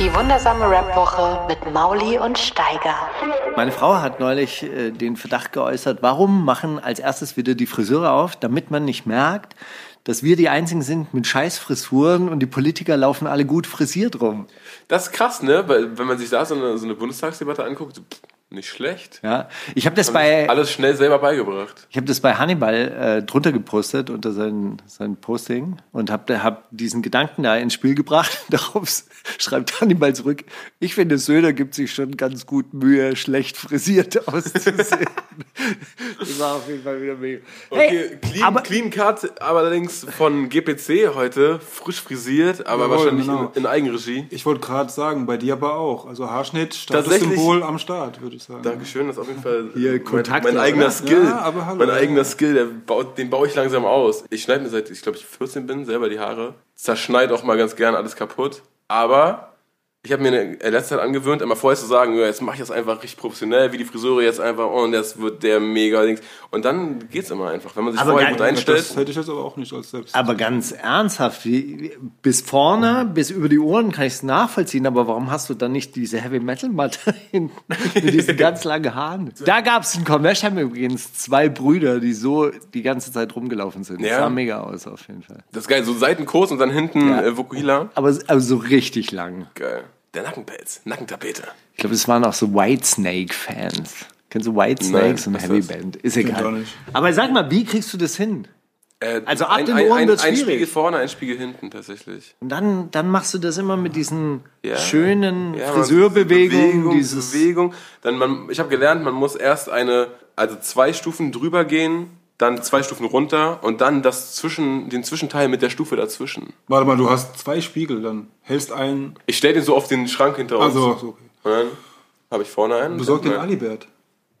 Die wundersame Rap-Woche mit Mauli und Steiger. Meine Frau hat neulich äh, den Verdacht geäußert, warum machen als erstes wieder die Friseure auf, damit man nicht merkt, dass wir die Einzigen sind mit Scheißfrisuren und die Politiker laufen alle gut frisiert rum. Das ist krass, ne? Weil, wenn man sich da so eine, so eine Bundestagsdebatte anguckt, pff, nicht schlecht. Ja, ich habe das Haben bei alles schnell selber beigebracht. ich habe das bei Hannibal äh, drunter gepostet unter sein, sein Posting und habe hab diesen Gedanken da ins Spiel gebracht. Darauf schreibt Hannibal zurück: Ich finde, Söder gibt sich schon ganz gut Mühe, schlecht frisiert auszusehen. das war auf jeden Fall wieder mega. Okay, Hey, clean, aber- clean Cut, allerdings von GPC heute, frisch frisiert, aber Jawohl, wahrscheinlich genau. in, in Eigenregie. Ich wollte gerade sagen, bei dir aber auch. Also Haarschnitt, Statussymbol am Start, würde ich sagen. Dankeschön, das ist auf jeden Fall Hier, mein, Kontakte, mein eigener oder? Skill. Ja, aber hallo, mein ja. eigener Skill, der baut, den baue ich langsam aus. Ich schneide mir seit, ich glaube, ich 14 bin, selber die Haare. Zerschneid auch mal ganz gern alles kaputt. Aber ich habe mir in der letzten Zeit angewöhnt, immer vorher zu sagen, ja, jetzt mache ich das einfach richtig professionell, wie die Friseure jetzt einfach, oh, und das wird der mega Dings. Und dann geht's immer einfach. Wenn man sich Aber vorher gut einstellt. Das hätte ich jetzt aber auch nicht als selbst. Aber ganz ernsthaft, wie, wie- bis vorne, bis über die Ohren kann ich es nachvollziehen, aber warum hast du dann nicht diese Heavy Metal Matte hinten mit diesen ganz langen Haaren? Da gab es in Conversham übrigens zwei Brüder, die so die ganze Zeit rumgelaufen sind. Das Ja. sah mega aus auf jeden Fall. Das ist geil, so Seitenkurs und dann hinten Ja. äh, Vokuhila. Aber, aber so richtig lang. Geil. Der Nackenpelz, Nackentapete. Ich glaube, es waren auch so Whitesnake-Fans. Kennst du Whitesnake? So eine was ist Heavy das? Band. Ist Kennt egal. Aber sag mal, wie kriegst du das hin? Äh, Also ab ein, den Ohren ein, wird's ein schwierig. Spiegel vorne, ein Spiegel hinten tatsächlich. Und dann, dann machst du das immer mit diesen Ja. schönen Ja, Friseurbewegungen, Bewegung, dieses Bewegung. Dann man, ich habe gelernt, man muss erst eine, also zwei Stufen drüber gehen, dann zwei Stufen runter und dann das zwischen, den Zwischenteil mit der Stufe dazwischen. Warte mal, du hast zwei Spiegel, dann hältst einen. Ich stelle den so auf den Schrank hinter uns. Also, so, okay. Und dann habe ich vorne einen. Besorg den. Alibert.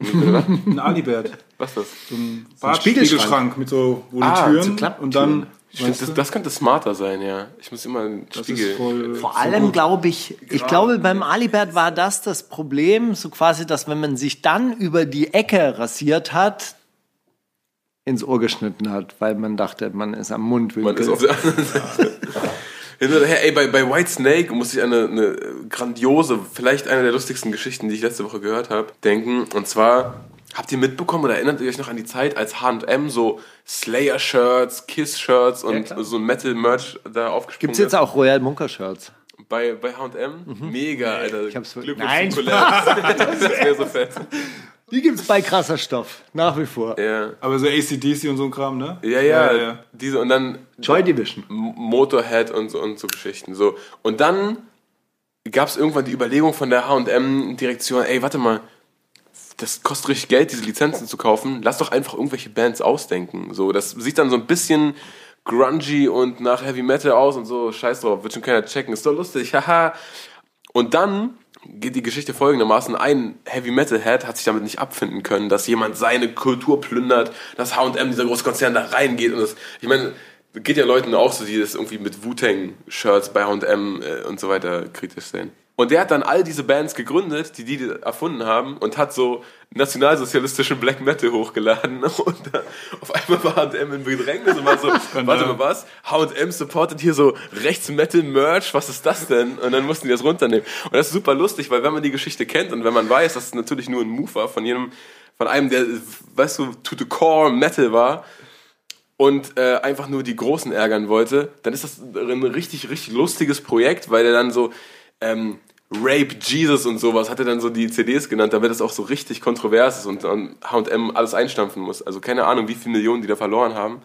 Ein Alibert. Was ist das? So ein Spiegelschrank. Bartspiegelschrank mit so, wo die Ah, Türen so und dann. Stimmt, weißt das, du, das könnte smarter sein, ja. Ich muss immer einen das Spiegel. ist voll. Vor allem glaube ich, ich glaube beim Alibert war das das Problem, so quasi, dass wenn man sich dann über die Ecke rasiert hat, ins Ohr geschnitten hat, weil man dachte, man ist am Mundwinkel. Man ist auf der anderen Seite. Hinterher, ey, bei, bei White Snake muss ich an eine, eine grandiose, vielleicht eine der lustigsten Geschichten, die ich letzte Woche gehört habe, denken. Und zwar, habt ihr mitbekommen oder erinnert ihr euch noch an die Zeit, als H&M so Slayer-Shirts, Kiss-Shirts und so ein Metal-Merch da aufgesprungen Gibt es jetzt ist? auch Royal Munker Shirts? Bei, bei H&M? Mega, Alter. Mhm. Ich hab's- Glückwunsch Nein, zum Collab. das wäre so fett. Die gibt's bei krasser Stoff, nach wie vor. Ja. Aber so ACDC und so ein Kram, ne? Ja, ja, diese und dann Joy Division. Motorhead und so, und so Geschichten. So. Und dann gab es irgendwann die Überlegung von der HM-Direktion, ey, warte mal, das kostet richtig Geld, diese Lizenzen zu kaufen. Lass doch einfach irgendwelche Bands ausdenken. So, das sieht dann so ein bisschen grungy und nach Heavy Metal aus und so, scheiß drauf, wird schon keiner checken, ist doch lustig, haha. Und dann geht die Geschichte folgendermaßen. Ein Heavy Metal Head hat sich damit nicht abfinden können, dass jemand seine Kultur plündert, dass H&M, dieser große Konzern, da reingeht und das, ich meine, geht ja Leuten auch so, die das irgendwie mit Wu-Tang-Shirts bei H&M und so weiter kritisch sehen. Und der hat dann all diese Bands gegründet, die die erfunden haben und hat so nationalsozialistischen Black Metal hochgeladen und dann auf einmal war H&M in Bedrängnis und war so, warte mal, was? H&M supportet hier so Rechts-Metal-Merch, was ist das denn? Und dann mussten die das runternehmen. Und das ist super lustig, weil wenn man die Geschichte kennt und wenn man weiß, dass es natürlich nur ein Move war von jedem, von einem, der, weißt du, to the core Metal war, und äh, einfach nur die Großen ärgern wollte, dann ist das ein richtig, richtig lustiges Projekt, weil er dann so ähm, Rape Jesus und sowas hat er dann so die CDs genannt, damit das auch so richtig kontrovers ist und, H&M alles einstampfen muss. Also keine Ahnung, wie viele Millionen die da verloren haben.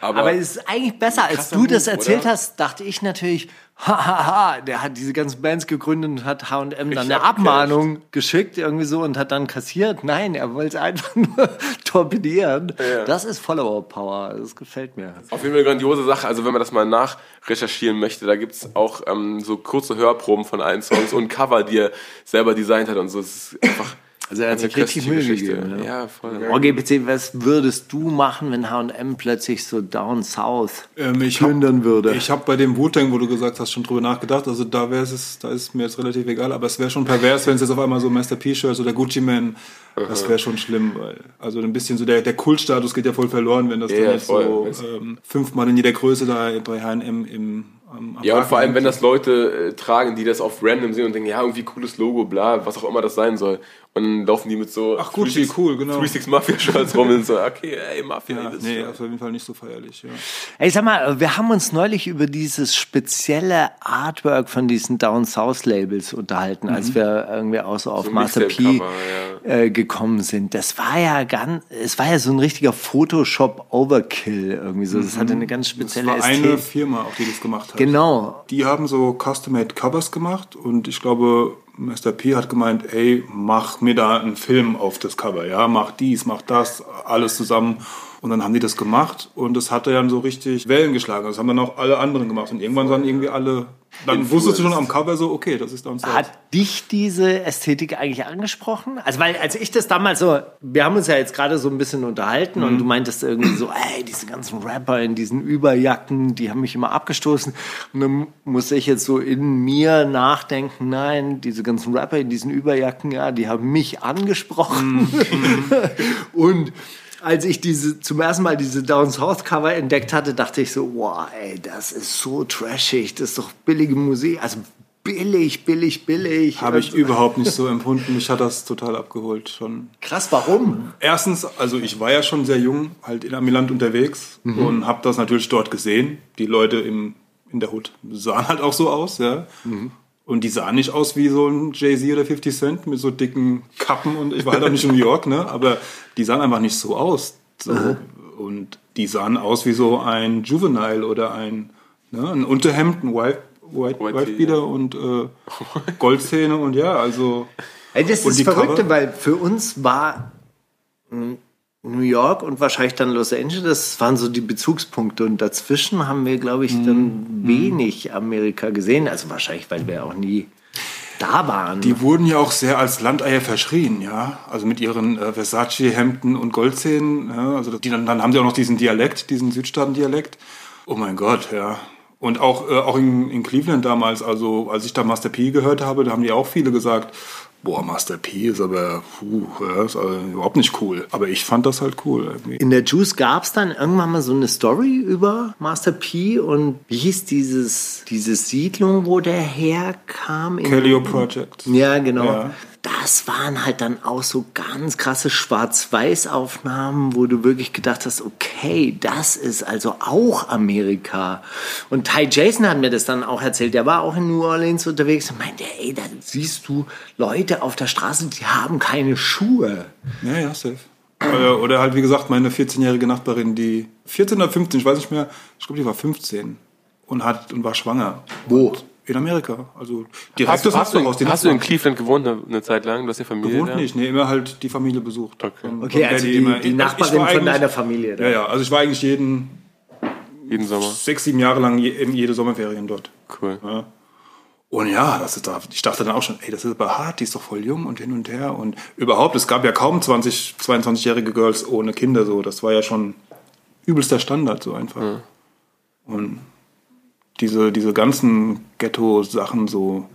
Aber, Aber es ist eigentlich besser, als du das erzählt oder? hast, dachte ich natürlich, hahaha, der hat diese ganzen Bands gegründet und hat H&M dann eine. Abmahnung geschickt irgendwie so und hat dann kassiert. Nein, er wollte es einfach nur torpedieren. Ja. Das ist Follower-Power, das gefällt mir. Auf jeden Fall eine grandiose Sache. Also wenn man das mal nachrecherchieren möchte, da gibt's auch ähm, so kurze Hörproben von allen Songs und Cover, die er selber designt hat und so. Es ist einfach Also er hat sich richtig köstliche Mühe gegeben, ja. Ja, voll. OGPC, was würdest du machen, wenn H&M plötzlich so down south Ähm, ich hab- plündern würde? Ich habe bei dem Wu-Tang, wo du gesagt hast, schon drüber nachgedacht. Also da wäre es, da ist mir jetzt relativ egal. Aber es wäre schon pervers, wenn es jetzt auf einmal so Master P-Shirts oder Gucci Man, das wäre schon schlimm. Weil, also ein bisschen so der, der Kultstatus geht ja voll verloren, wenn das Ja, dann ja, jetzt voll. so ähm, fünfmal in jeder Größe da bei H&M im Ja, und vor allem, wenn das Leute äh, tragen, die das auf random sehen und denken, ja, irgendwie cooles Logo, bla, was auch immer das sein soll. Und dann laufen die mit so Ach, Gucci, cool, genau. 36 Mafia-Shirts rum und so, okay, ey, Mafia, Ja, das nee, ist auf jeden Fall nicht so feierlich. Ja. Ey, sag mal, wir haben uns neulich über dieses spezielle Artwork von diesen Down South Labels unterhalten, als wir irgendwie auch so auf So Master P Mixtape-Cover, äh, gekommen sind. Das war ja ganz, es war ja so ein richtiger Photoshop Overkill irgendwie so. Das hatte eine ganz Das spezielle war eine Ästhetik. Firma, auch die das gemacht hat. Genau. Die haben so Custom-Made Covers gemacht und ich glaube, Mr. P hat gemeint, ey, mach mir da einen Film auf das Cover, ja, mach dies, mach das, alles zusammen. Und dann haben die das gemacht und das hat dann so richtig Wellen geschlagen. Das haben dann auch alle anderen gemacht. Und irgendwann sahen irgendwie alle, dann wusstest du schon am Cover so, okay, das ist Down South. Hat dich diese Ästhetik eigentlich angesprochen? Also, weil, als ich das damals so, wir haben uns ja jetzt gerade so ein bisschen unterhalten Mhm. und du meintest irgendwie so, ey, diese ganzen Rapper in diesen Überjacken, die haben mich immer abgestoßen. Und dann musste ich jetzt so in mir nachdenken, nein, diese ganzen Rapper in diesen Überjacken, ja, die haben mich angesprochen. Mhm. und als ich diese zum ersten Mal diese Down South Cover entdeckt hatte, dachte ich so, wow, ey, das ist so trashig, das ist doch billige Musik, also billig, billig, billig. Habe ich überhaupt nicht so empfunden. Mich hat das total abgeholt schon. Krass, warum? Erstens, also ich war ja schon sehr jung, halt in Amiland unterwegs und habe das natürlich dort gesehen. Die Leute im, in der Hood sahen halt auch so aus, ja. Und die sahen nicht aus wie so ein Jay-Z oder 50 Cent mit so dicken Kappen und ich war halt auch nicht in New York, ne? Aber die sahen einfach nicht so aus. So. Und die sahen aus wie so ein Juvenile oder ein, ne? ein Unterhemd, ein White, White, White White Beater und äh, Goldzähne und ja, also. Ey, das ist die Verrückte, Cover? weil für uns war mm, New York und wahrscheinlich dann Los Angeles, das waren so die Bezugspunkte. Und dazwischen haben wir, glaube ich, dann wenig Amerika gesehen. Also wahrscheinlich, weil wir auch nie da waren. Die wurden ja auch sehr als Landeier verschrien, ja. Also mit ihren äh, Versace-Hemden und Goldzähnen. Ja? Also die, dann, dann haben sie auch noch diesen Dialekt, diesen Südstaaten-Dialekt. Oh mein Gott, ja. Und auch, äh, auch in, in Cleveland damals, also als ich da Master P gehört habe, da haben die auch viele gesagt, boah, Master P ist aber puh, ja, ist also überhaupt nicht cool. Aber ich fand das halt cool irgendwie. In der Juice gab es dann irgendwann mal so eine Story über Master P und wie hieß dieses, diese Siedlung, wo der herkam? In- Calio Project. Ja, genau. Ja. Das waren halt dann auch so ganz krasse Schwarz-Weiß-Aufnahmen, wo du wirklich gedacht hast, okay, das ist also auch Amerika. Und Ty Jason hat mir das dann auch erzählt. Der war auch in New Orleans unterwegs und meinte, ey, da siehst du Leute auf der Straße, die haben keine Schuhe. Ja, ja, safe. Oder, oder halt, wie gesagt, meine 14-jährige Nachbarin, die 14 oder 15, ich weiß nicht mehr, ich glaube, die war 15 und, hat, und war schwanger. Wo? Und in Amerika. Also direkt Hast, du, hast, du, Nachbarhaus, die hast du in Cleveland gewohnt eine, eine Zeit lang? Du hast ja Familie Gewohnt da? nicht, nee, immer halt die Familie besucht. Okay. Von- Okay, von also die, immer. die Ich- ich war Nachbarin von deiner Familie. Ja, ja, also ich war eigentlich jeden, Jeden Sommer. sechs, sieben Jahre lang je, eben jede Sommerferien dort. Cool. Ja. Und ja, das ist da, ich dachte dann auch schon, ey, das ist aber hart, die ist doch voll jung und hin und her. Und überhaupt, es gab ja kaum 20, 22-jährige Girls ohne Kinder so. Das war ja schon übelster Standard so einfach. Und diese, diese ganzen Ghetto-Sachen so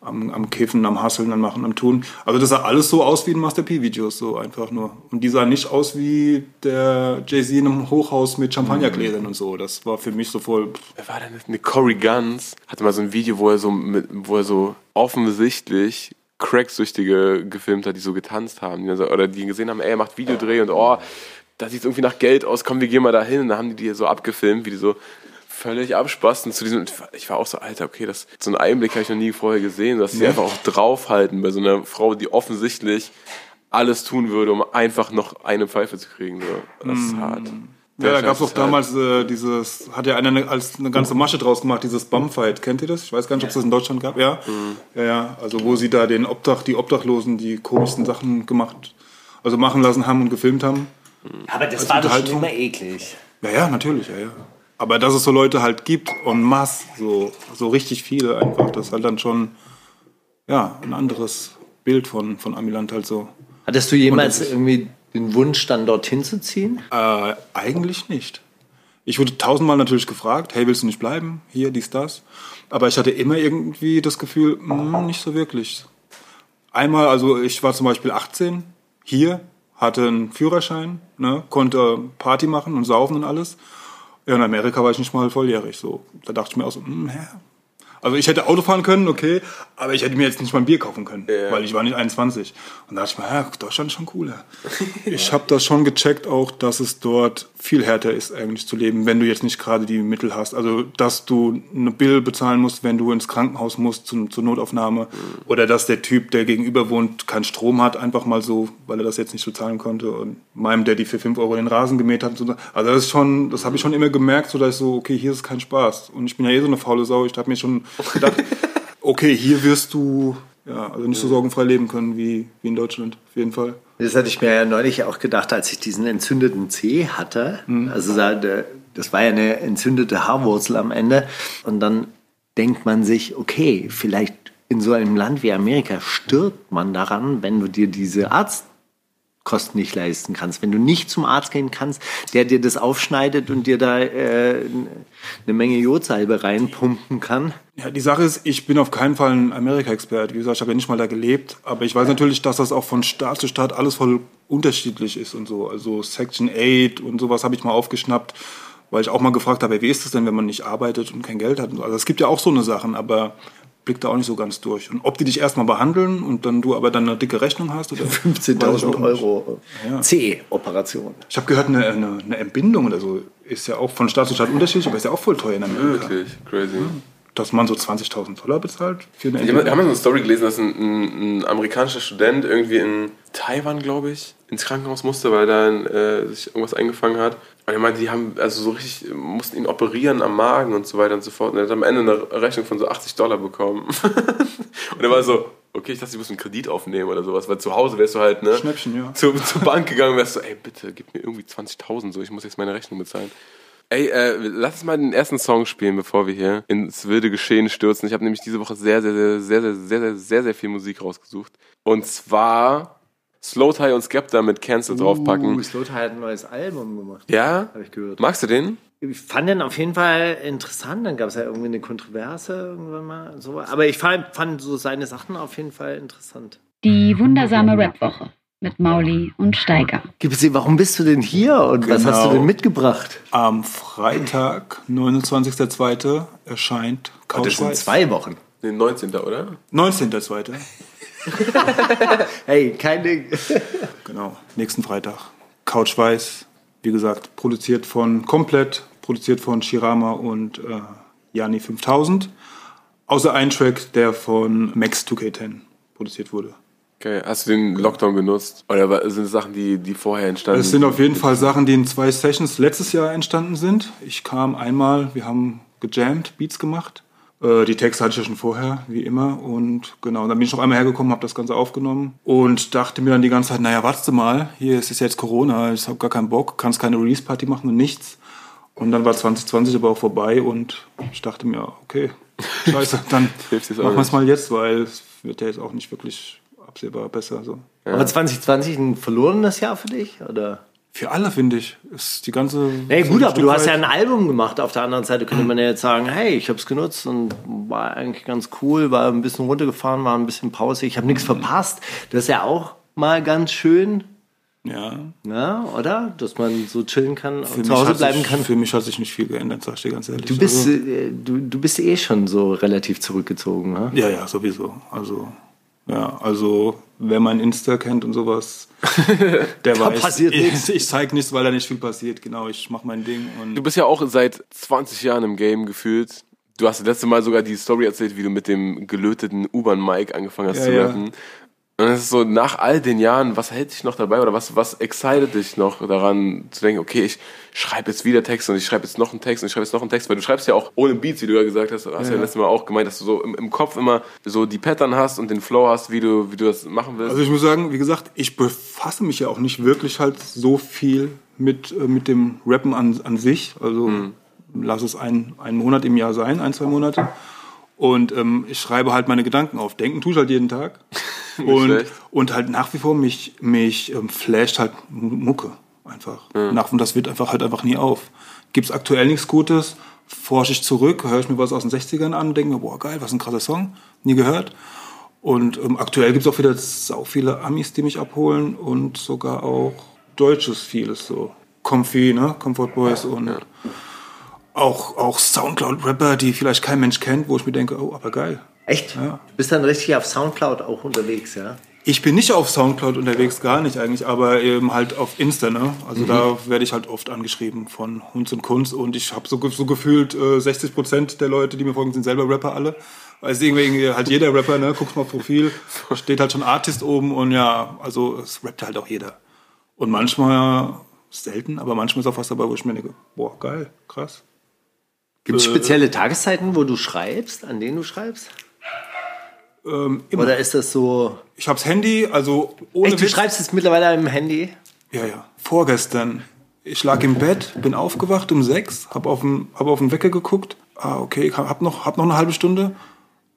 am, am Kiffen, am Hasseln, am Machen, am Tun. Also das sah alles so aus wie in Master P-Videos, so einfach nur. Und die sahen nicht aus wie der Jay-Z in einem Hochhaus mit Champagnergläsern und so. Das war für mich so voll... Wer war denn das? Eine Corey Guns hatte mal so ein Video, wo er so, mit, wo er so offensichtlich Cracksüchtige gefilmt hat, die so getanzt haben. Oder die gesehen haben, ey, er macht Videodreh und oh, da sieht irgendwie nach Geld aus, komm, wir gehen mal da hin. Und dann haben die die so abgefilmt, wie die so völlig abspasten zu diesem. Ich war auch so, Alter, okay, das, so einen Einblick habe ich noch nie vorher gesehen, dass sie einfach auch draufhalten bei so einer Frau, die offensichtlich alles tun würde, um einfach noch eine Pfeife zu kriegen. So. Das ist hart. Ja, da gab es auch damals äh, dieses, hat ja einer eine, als eine ganze Masche draus gemacht, dieses Bumfight. Kennt ihr das? Ich weiß gar nicht, ob es das in Deutschland gab. Ja? ja, ja. Also wo sie da den Obdach, die Obdachlosen die komischsten Sachen gemacht, also machen lassen haben und gefilmt haben. Aber das Als war doch schon immer eklig. Ja, ja, natürlich, ja, ja. Aber dass es so Leute halt gibt en masse, so, so richtig viele einfach, das ist halt dann schon, ja, ein anderes Bild von, von Amiland halt so. Hattest du jemals Und irgendwie den Wunsch, dann dorthin zu ziehen? Äh, eigentlich nicht. Ich wurde tausendmal natürlich gefragt, hey, willst du nicht bleiben? Hier, dies, das. Aber ich hatte immer irgendwie das Gefühl, hm, nicht so wirklich. Einmal, also ich war zum Beispiel 18, hier, hatte einen Führerschein, ne, konnte Party machen und saufen und alles. Ja, in Amerika war ich nicht mal volljährig. So. Da dachte ich mir auch so, hm? Also ich hätte Auto fahren können, okay, aber ich hätte mir jetzt nicht mal ein Bier kaufen können, Ja. weil ich war nicht 21. Und da dachte ich mir, ja, Deutschland ist schon cooler. ich habe das schon gecheckt auch, dass es dort viel härter ist eigentlich zu leben, wenn du jetzt nicht gerade die Mittel hast. Also dass du eine Bill bezahlen musst, wenn du ins Krankenhaus musst zum, zur Notaufnahme oder dass der Typ, der gegenüber wohnt, keinen Strom hat, einfach mal so, weil er das jetzt nicht bezahlen konnte und meinem Daddy für 5 Euro den Rasen gemäht hat. So. Also das ist schon, das habe ich schon immer gemerkt, so dass ich so, okay, hier ist kein Spaß. Und ich bin ja eh so eine faule Sau. Ich habe mir schon gedacht, okay, hier wirst du ja, also nicht so sorgenfrei leben können wie, wie in Deutschland, auf jeden Fall. Das hatte ich mir ja neulich auch gedacht, als ich diesen entzündeten Zeh hatte. Also da- der- das war ja eine entzündete Haarwurzel am Ende. Und dann denkt man sich, okay, vielleicht in so einem Land wie Amerika stirbt man daran, wenn du dir diese Arztkosten nicht leisten kannst. Wenn du nicht zum Arzt gehen kannst, der dir das aufschneidet und dir da äh, eine Menge Jodsalbe reinpumpen kann. Ja, die Sache ist, ich bin auf keinen Fall ein Amerika-Experte. Wie gesagt, ich habe ja nicht mal da gelebt. Aber ich weiß natürlich, dass das auch von Staat zu Staat alles voll unterschiedlich ist und so. Also Section 8 und sowas habe ich mal aufgeschnappt, weil ich auch mal gefragt habe, wie ist das denn, wenn man nicht arbeitet und kein Geld hat? Also es gibt ja auch so eine Sachen, aber blickt da auch nicht so ganz durch. Und ob die dich erstmal behandeln und dann du aber dann eine dicke Rechnung hast oder weiß ich auch 15.000 nicht. Euro Ja. C-Operation. Ich habe gehört, eine, eine, eine Entbindung oder so ist ja auch von Staat zu Staat unterschiedlich, aber ist ja auch voll teuer in Amerika. Wirklich, crazy. Dass man so 20.000 Dollar bezahlt für eine Ich habe hab so eine Story gelesen, dass ein, ein, ein amerikanischer Student irgendwie in Taiwan, glaube ich, ins Krankenhaus musste, weil da äh, sich irgendwas eingefangen hat. Und er meinte, die haben also so richtig, mussten ihn operieren am Magen und so weiter und so fort. Und er hat am Ende eine Rechnung von so 80 Dollar bekommen. und er war so, okay, ich dachte, ich muss einen Kredit aufnehmen oder sowas, weil zu Hause wärst du halt, ne? Schnäppchen, ja. Zur, zur Bank gegangen und wärst so, ey, bitte, gib mir irgendwie 20.000, so, ich muss jetzt meine Rechnung bezahlen. Ey, äh, lass uns mal den ersten Song spielen, bevor wir hier ins wilde Geschehen stürzen. Ich habe nämlich diese Woche sehr, sehr, sehr, sehr, sehr, sehr, sehr, sehr, sehr viel Musik rausgesucht. Und zwar Slow Tie und Skepta mit Cancel draufpacken. Uh, Slota hat ein neues Album gemacht. Ja? Habe ich gehört. Magst du den? Ich fand den auf jeden Fall interessant. Dann gab es ja irgendwie eine Kontroverse irgendwann mal. So. Aber ich fand, fand so seine Sachen auf jeden Fall interessant. Die wundersame Rapwoche mit Mauli und Steiger. Gib es dir, warum bist du denn hier und was hast du Genau. denn mitgebracht? Am Freitag, 29.02. erscheint Couch Das sind zwei Wochen. Den 19. oder? 19.02. Hey, keine. Genau, nächsten Freitag. Couch Weiß, wie gesagt, produziert von, komplett produziert von Shirama und äh, Jani 5000. Außer ein Track, der von Max 2K10 produziert wurde. Okay, hast du den Lockdown genutzt? Oder sind es Sachen, die, die vorher entstanden Es sind auf jeden Fall Sachen, die in zwei Sessions letztes Jahr entstanden sind. Ich kam einmal, wir haben gejammt, Beats gemacht. Äh, Die Texte hatte ich ja schon vorher, wie immer. Und genau, dann bin ich noch einmal hergekommen, habe das Ganze aufgenommen und dachte mir dann die ganze Zeit, naja, warte mal, hier ist es jetzt Corona, ich habe gar keinen Bock, kannst keine Release-Party machen und nichts. Und dann war 2020 aber auch vorbei und ich dachte mir, okay, scheiße, dann machen wir es mal jetzt, weil es wird ja jetzt auch nicht wirklich absehbar besser. So. Aber 2020 ein verlorenes Jahr für dich? Oder? Für alle, finde ich, ist die ganze... Nee, gut, aber du Stück hast ja ein Album gemacht. Auf der anderen Seite könnte man ja jetzt sagen, hey, ich habe es genutzt und war eigentlich ganz cool, war ein bisschen runtergefahren, war ein bisschen Pause, ich habe nichts verpasst. Das ist ja auch mal ganz schön, Ja, ne? oder? Dass man so chillen kann für und zu Hause bleiben sich, kann. für mich hat sich nicht viel geändert, sag ich dir ganz ehrlich. Du bist, Also, äh, du, du bist eh schon so relativ zurückgezogen, ne? ja, ja, sowieso. Also, ja, also, wer mein Insta kennt und sowas, der Da weiß, passiert ich, nichts. ich zeig nichts, weil da nicht viel passiert. Genau, ich mach mein Ding und Du bist ja auch seit 20 Jahren im Game gefühlt. Du hast das letzte Mal sogar die Story erzählt, wie du mit dem gelöteten U-Bahn-Mic angefangen hast Ja, zu ja. Und es ist so, nach all den Jahren, was hält dich noch dabei oder was, was excited dich noch daran zu denken, okay, ich schreibe jetzt wieder Text und ich schreibe jetzt noch einen Text und ich schreibe jetzt noch einen Text, weil du schreibst ja auch ohne Beats, wie du ja gesagt hast, hast ja, ja letztes Mal auch gemeint, dass du so im, im Kopf immer so die Pattern hast und den Flow hast, wie du, wie du das machen willst. Also ich muss sagen, wie gesagt, ich befasse mich ja auch nicht wirklich halt so viel mit, äh, mit dem Rappen an, an sich. Also Hm. lass es ein, ein Monat im Jahr sein, ein, zwei Monate. Und ähm, ich schreibe halt meine Gedanken auf. Denken tue ich halt jeden Tag. Und, schlecht. und halt nach wie vor mich, mich ähm, flasht halt Mucke einfach. Nach, und das wird einfach halt einfach nie auf. Gibt's aktuell nichts Gutes, forsche ich zurück, höre ich mir was aus den 60ern an denke mir, boah geil, was ein krasser Song, nie gehört. Und ähm, aktuell gibt's auch wieder sau viele Amis, die mich abholen und sogar auch deutsches vieles so. Comfy, ne? Comfort Boys und auch, auch Soundcloud-Rapper, die vielleicht kein Mensch kennt, wo ich mir denke, oh, aber geil. Echt? Ja. Du bist dann richtig auf Soundcloud auch unterwegs, ja? Ich bin nicht auf Soundcloud unterwegs, gar nicht eigentlich, aber eben halt auf Insta, ne? Also da werde ich halt oft angeschrieben von Hunds und Kunst und ich habe so, so gefühlt äh, 60 Prozent der Leute, die mir folgen, sind selber Rapper alle. Also irgendwie halt jeder Rapper, ne? Guckst mal auf Profil, steht halt schon Artist oben und ja, also es rappt halt auch jeder. Und manchmal, selten, aber manchmal ist auch was dabei, wo ich mir denke, boah, geil, krass. Gibt es spezielle Tageszeiten, wo du schreibst, an denen du schreibst? Ähm, immer. Oder ist das so. Ich hab's Handy, also ohne Echt, du Witz- schreibst es mittlerweile im Handy? Ja, ja. Vorgestern. Ich lag im Bett, bin aufgewacht um sechs, hab auf den, hab auf den Wecker geguckt. Ah, okay, hab noch, hab noch eine halbe Stunde.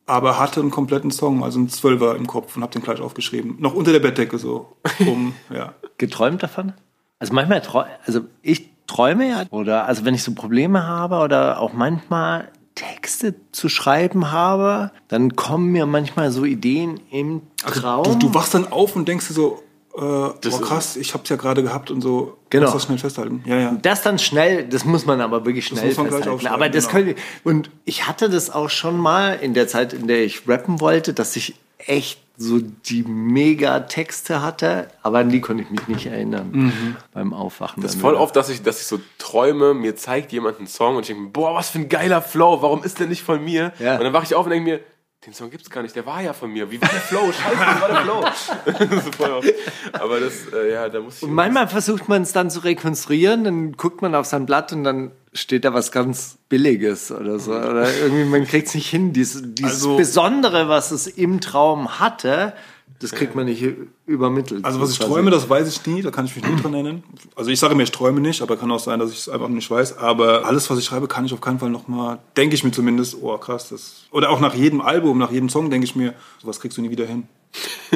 Aber hatte einen kompletten Song, also einen Zwölfer im Kopf und hab den gleich aufgeschrieben. Noch unter der Bettdecke so. Um, ja. Geträumt davon? Also manchmal, also ich träume ja, oder also wenn ich so Probleme habe oder auch manchmal Texte zu schreiben habe, dann kommen mir manchmal so Ideen im Traum. Du, du wachst dann auf und denkst dir so, äh, boah, ist- krass, ich hab's ja gerade gehabt und so. Genau. Musst das schnell festhalten. Ja, ja. Das dann schnell, das muss man aber wirklich schnell muss festhalten. Aber das genau. könnte, und ich hatte das auch schon mal in der Zeit, in der ich rappen wollte, dass ich echt so die Mega-Texte hatte, aber an die konnte ich mich nicht erinnern Mhm. beim Aufwachen. Das ist voll oft, dass ich, dass ich so träume, mir zeigt jemand einen Song und ich denke mir, boah, was für ein geiler Flow, warum ist der nicht von mir? Ja. Und dann wache ich auf und denke mir, den Song gibt's gar nicht, der war ja von mir. Wie war der Flow? Scheiße, wie war der Flow? Das ist voll. Aber das, äh, ja, da muss ich. Und manchmal versucht man es dann zu rekonstruieren, dann guckt man auf sein Blatt und dann steht da was ganz Billiges oder so. Oder irgendwie, man kriegt es nicht hin. Dieses, dieses Also- Besondere, was es im Traum hatte, das kriegt man nicht übermittelt. Also was ich träume, das weiß ich nie, da kann ich mich nie dran erinnern. Also ich sage mir, ich träume nicht, aber kann auch sein, dass ich es einfach nicht weiß. Aber alles, was ich schreibe, kann ich auf keinen Fall nochmal, denke ich mir zumindest, oh krass, das. Oder auch nach jedem Album, nach jedem Song denke ich mir, sowas kriegst du nie wieder hin.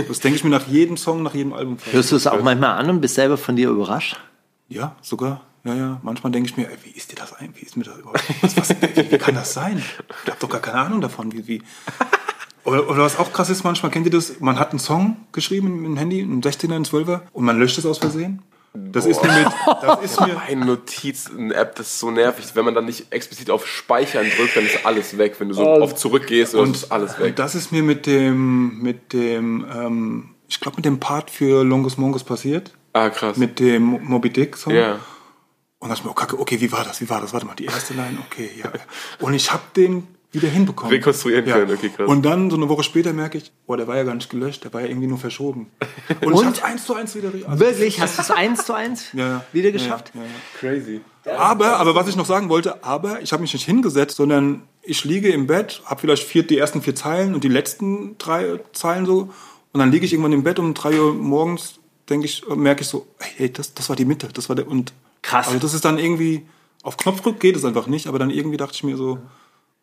Das denke ich mir nach jedem Song, nach jedem Album. Hörst du es auch manchmal an und bist selber von dir überrascht? Ja, sogar. Ja, ja. Manchmal denke ich mir, ey, wie ist dir das ein? Wie ist mir das überhaupt? Was, was, wie, wie kann das sein? Ich habe doch gar keine Ahnung davon, wie. wie. Oder, oder was auch krass ist, manchmal kennt ihr das, man hat einen Song geschrieben mit dem Handy, einen 16er, einen 12er, und man löscht es aus Versehen. Das ist mir mit, das ist mir, Eine Notiz, eine App, das ist so nervig. Wenn man dann nicht explizit auf Speichern drückt, dann ist alles weg. Wenn du so oft zurückgehst, dann ist alles weg. Und das ist mir mit dem, mit dem, ähm, ich glaube mit dem Part für Longus Mongus passiert, Ah, krass. mit dem Moby Dick Song. ja. Und dann dachte ich mir, oh Kacke, okay, wie war das, wie war das? Warte mal, die erste Line, okay, ja. ja. Und ich habe den wieder hinbekommen. Rekonstruieren können, okay, krass. Und dann, so eine Woche später, merke ich, boah, der war ja gar nicht gelöscht, der war ja irgendwie nur verschoben. Und, ich Und? hab's eins zu eins wieder. Also, Wirklich? Hast du es eins zu eins Ja, ja. wieder geschafft? Ja, ja. Crazy. Aber, aber was ich noch sagen wollte, aber ich habe mich nicht hingesetzt, sondern ich liege im Bett, habe vielleicht vier, die ersten vier Zeilen und die letzten drei Zeilen so. Und dann liege ich irgendwann im Bett um drei Uhr morgens, denke ich, merke ich so, hey, hey, das, das war die Mitte, das war der und. Krass. Also das ist dann irgendwie, auf Knopfdruck geht es einfach nicht, aber dann irgendwie dachte ich mir so,